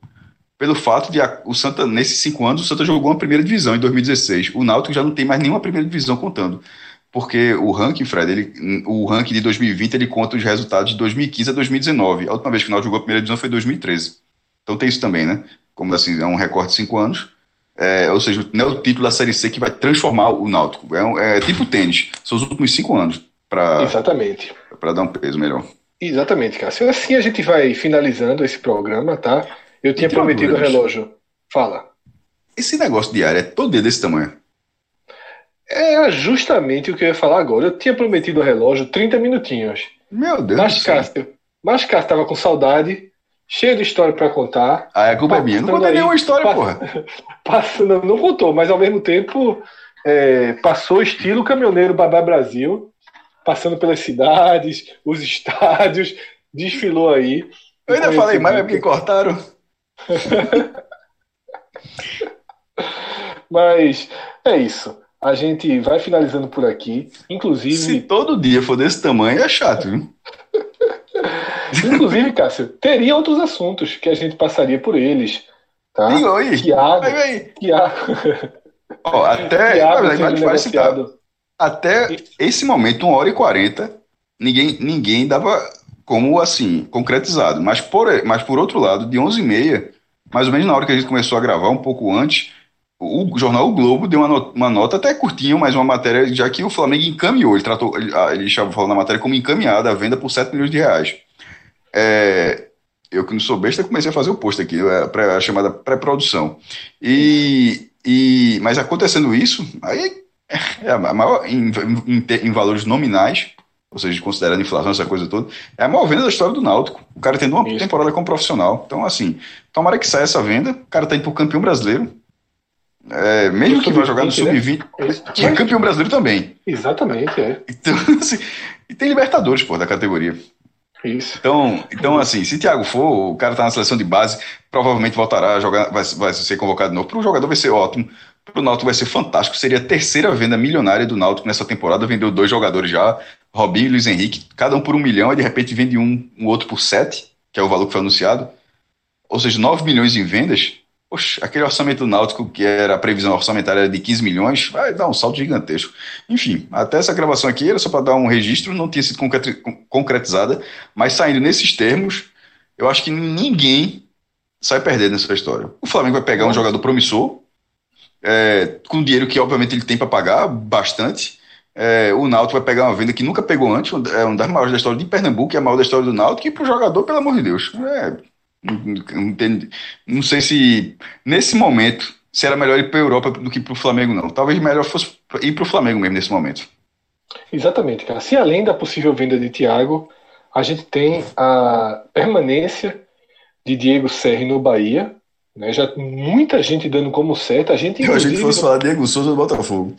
Pelo fato de a, o Santa, nesses cinco anos, o Santa jogou uma primeira divisão em 2016. O Náutico já não tem mais nenhuma primeira divisão contando porque o ranking, Fred, ele, o ranking de 2020 ele conta os resultados de 2015 a 2019. A última vez que o Náutico jogou a primeira divisão foi em 2013. Então tem isso também, né? Como assim, é um recorde de cinco anos. É, ou seja, não é o título da Série C que vai transformar o Náutico. É, é tipo tênis. São os últimos cinco anos. Pra, Exatamente. Para dar um peso melhor. Exatamente, Cássio. Assim a gente vai finalizando esse programa, tá? Eu tinha prometido o relógio. Fala. Esse negócio de área é todo dia desse tamanho. É justamente o que eu ia falar agora. Eu tinha prometido o relógio 30 minutinhos. Meu Deus mas, do céu. Cássio, mas Cássio tava com saudade, cheio de história para contar. Ah, a culpa é minha. Não contei nenhuma história, porra. Passando, não contou, mas ao mesmo tempo é, passou estilo caminhoneiro Babá Brasil, passando pelas cidades, os estádios, desfilou aí. Eu ainda falei mais, é porque cortaram. mas é isso. A gente vai finalizando por aqui. Inclusive. Se todo dia for desse tamanho, é chato, viu? Inclusive, Cássio, teria outros assuntos que a gente passaria por eles. Tá? Diga aí. Tiago. Tiago. Ó, até. Tiago até esse momento, 1 hora e 40, ninguém, ninguém dava como assim, concretizado. Mas por, mas por outro lado, de 11 e meia, mais ou menos na hora que a gente começou a gravar, um pouco antes, o jornal o Globo deu uma nota, uma nota até curtinha, mas uma matéria, já que o Flamengo encaminhou, ele tratou, ele, ah, ele falou na matéria como encaminhada a venda por 7 milhões de reais. É, eu que não sou besta, comecei a fazer o post aqui, a, a chamada pré-produção. E, e, mas acontecendo isso, aí é a maior, em, em, em, valores nominais, ou seja, considerando inflação, essa coisa toda, é a maior venda da história do Náutico. O cara tendo uma isso. temporada como profissional. Então, assim, tomara que saia essa venda, o cara tá indo pro campeão brasileiro, é, mesmo que vá jogar no Sub-20, né? que é campeão brasileiro também. Exatamente, é. Então, assim, e tem Libertadores, pô, da categoria. Isso. Então, então assim, se Thiago for, o cara tá na seleção de base, provavelmente voltará a jogar, vai, vai ser convocado de novo. Para o jogador vai ser ótimo, para o Náutico vai ser fantástico. Seria a terceira venda milionária do Náutico nessa temporada. Vendeu dois jogadores já, Robinho e Luiz Henrique, cada um por um milhão, e de repente vende um, um outro por sete, que é o valor que foi anunciado. Ou seja, 9 milhões em vendas Poxa, aquele orçamento náutico que era a previsão orçamentária de 15 milhões, vai dar um salto gigantesco. Enfim, até essa gravação aqui era só para dar um registro, não tinha sido concretizada, mas saindo nesses termos, eu acho que ninguém sai perdendo nessa história. O Flamengo vai pegar um jogador promissor, é, com dinheiro que obviamente ele tem para pagar bastante. É, o Náutico vai pegar uma venda que nunca pegou antes, é uma das maiores da história de Pernambuco, é a maior da história do Náutico, e para o jogador, pelo amor de Deus. É, não sei se nesse momento se era melhor ir para a Europa do que para o Flamengo, não. Talvez melhor fosse ir para o Flamengo mesmo nesse momento. Exatamente, cara. Se além da possível venda de Thiago, a gente tem a permanência de Diego Serri no Bahia, né? Já muita gente dando como certo. A gente, Eu achei que fosse falar Diego Souza do Botafogo.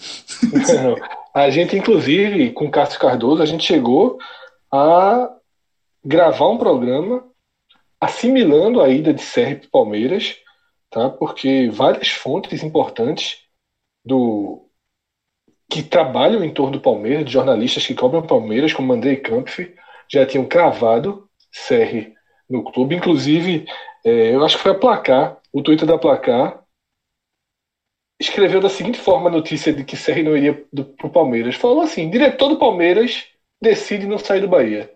a gente, inclusive, com Cássio Cardoso, a gente chegou a gravar um programa assimilando a ida de Serri para Palmeiras, tá? Porque várias fontes importantes do que trabalham em torno do Palmeiras, de jornalistas que cobram Palmeiras, como Andrei Kampf, já tinham cravado Serri no clube. Inclusive, é, eu acho que foi a Placar, o Twitter da Placar, escreveu da seguinte forma a notícia de que Serri não iria para o Palmeiras. Falou assim: diretor do Palmeiras decide não sair do Bahia.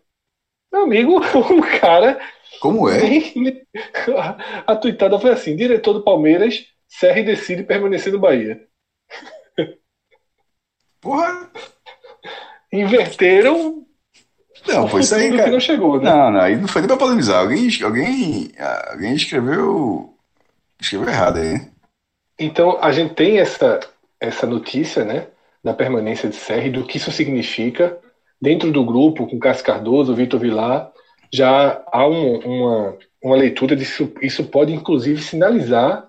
Meu amigo, o cara. Como é? A tuitada foi assim: diretor do Palmeiras, Serri decide permanecer no Bahia. Porra! Inverteram. Não, foi isso aí, cara. Não chegou, né? Não, não, aí não foi nem pra polemizar. Alguém, alguém, alguém escreveu. Escreveu errado aí. Então, a gente tem essa, essa notícia, né? Da permanência de Serri, do que isso significa. Dentro do grupo, com Cássio Cardoso, Vitor Vilar, já há um, uma, uma leitura disso. Isso pode, inclusive, sinalizar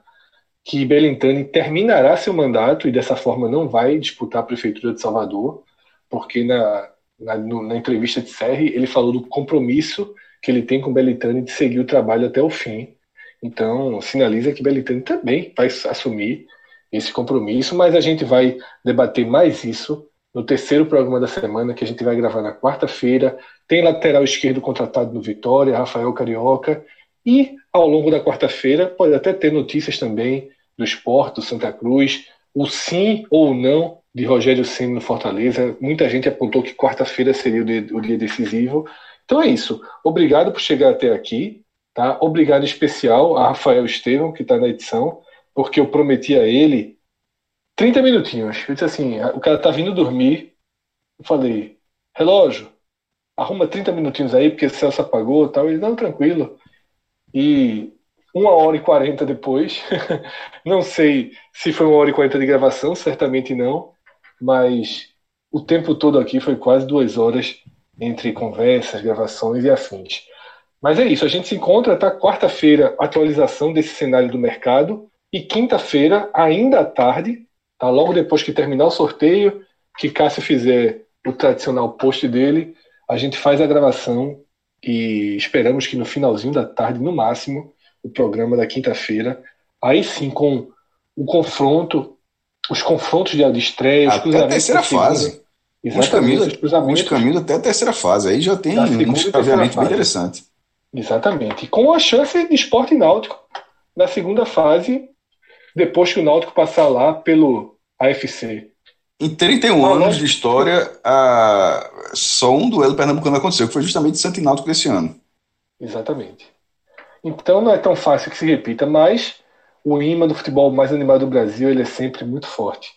que Belintani terminará seu mandato e dessa forma não vai disputar a prefeitura de Salvador, porque na, na, na entrevista de Serri ele falou do compromisso que ele tem com Belintani de seguir o trabalho até o fim. Então sinaliza que Belintani também vai assumir esse compromisso, mas a gente vai debater mais isso no terceiro programa da semana, que a gente vai gravar na quarta-feira. Tem lateral esquerdo contratado no Vitória, Rafael Carioca, e ao longo da quarta-feira pode até ter notícias também do esporte, do Santa Cruz, o sim ou não de Rogério Ceni no Fortaleza. Muita gente apontou que quarta-feira seria o dia, decisivo. Então é isso. Obrigado por chegar até aqui. Tá? Obrigado especial a Rafael Estevam, que está na edição, porque eu prometi a ele 30 minutinhos. Eu disse assim: o cara tá vindo dormir. Eu falei, relógio, arruma 30 minutinhos aí, porque o Celso apagou e tal. Ele, não, tranquilo. E uma hora e quarenta depois, não sei se foi uma hora e quarenta de gravação, certamente não, mas o tempo todo aqui foi quase duas horas entre conversas, gravações e afins. Mas é isso, a gente se encontra, tá? Quarta-feira, atualização desse cenário do mercado, e quinta-feira, ainda à tarde, tá? Logo depois que terminar o sorteio, que Cássio fizer o tradicional post dele, a gente faz a gravação e esperamos que no finalzinho da tarde, no máximo, o programa da quinta-feira. Aí sim, com o confronto, os confrontos de estreia, os até cruzamentos. A terceira fase. Exatamente. Os caminhos, os caminhos até a terceira fase. Aí já tem um chaveamento bem interessante. Exatamente. Com a chance de esporte náutico na segunda fase, depois que o Náutico passar lá pelo AFC. Em 31 ah, anos de história, a... só um duelo pernambucano aconteceu, que foi justamente Santo Náutico desse ano. Exatamente. Então não é tão fácil que se repita, mas o imã do futebol mais animado do Brasil ele é sempre muito forte.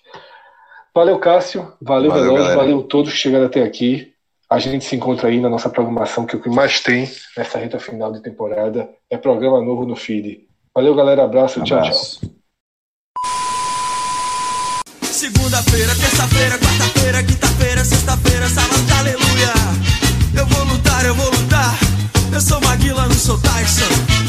Valeu, Cássio. Valeu, valeu. Galera. Valeu todos que chegaram até aqui. A gente se encontra aí na nossa programação, que o que mais tem nessa reta final de temporada é programa novo no feed. Valeu, galera. Abraço. Um tchau, abraço. tchau. Segunda-feira, terça-feira, quarta-feira, quinta-feira, sexta-feira, sábado, aleluia. Eu vou lutar, eu vou lutar. Eu sou Maguila, não sou Tyson.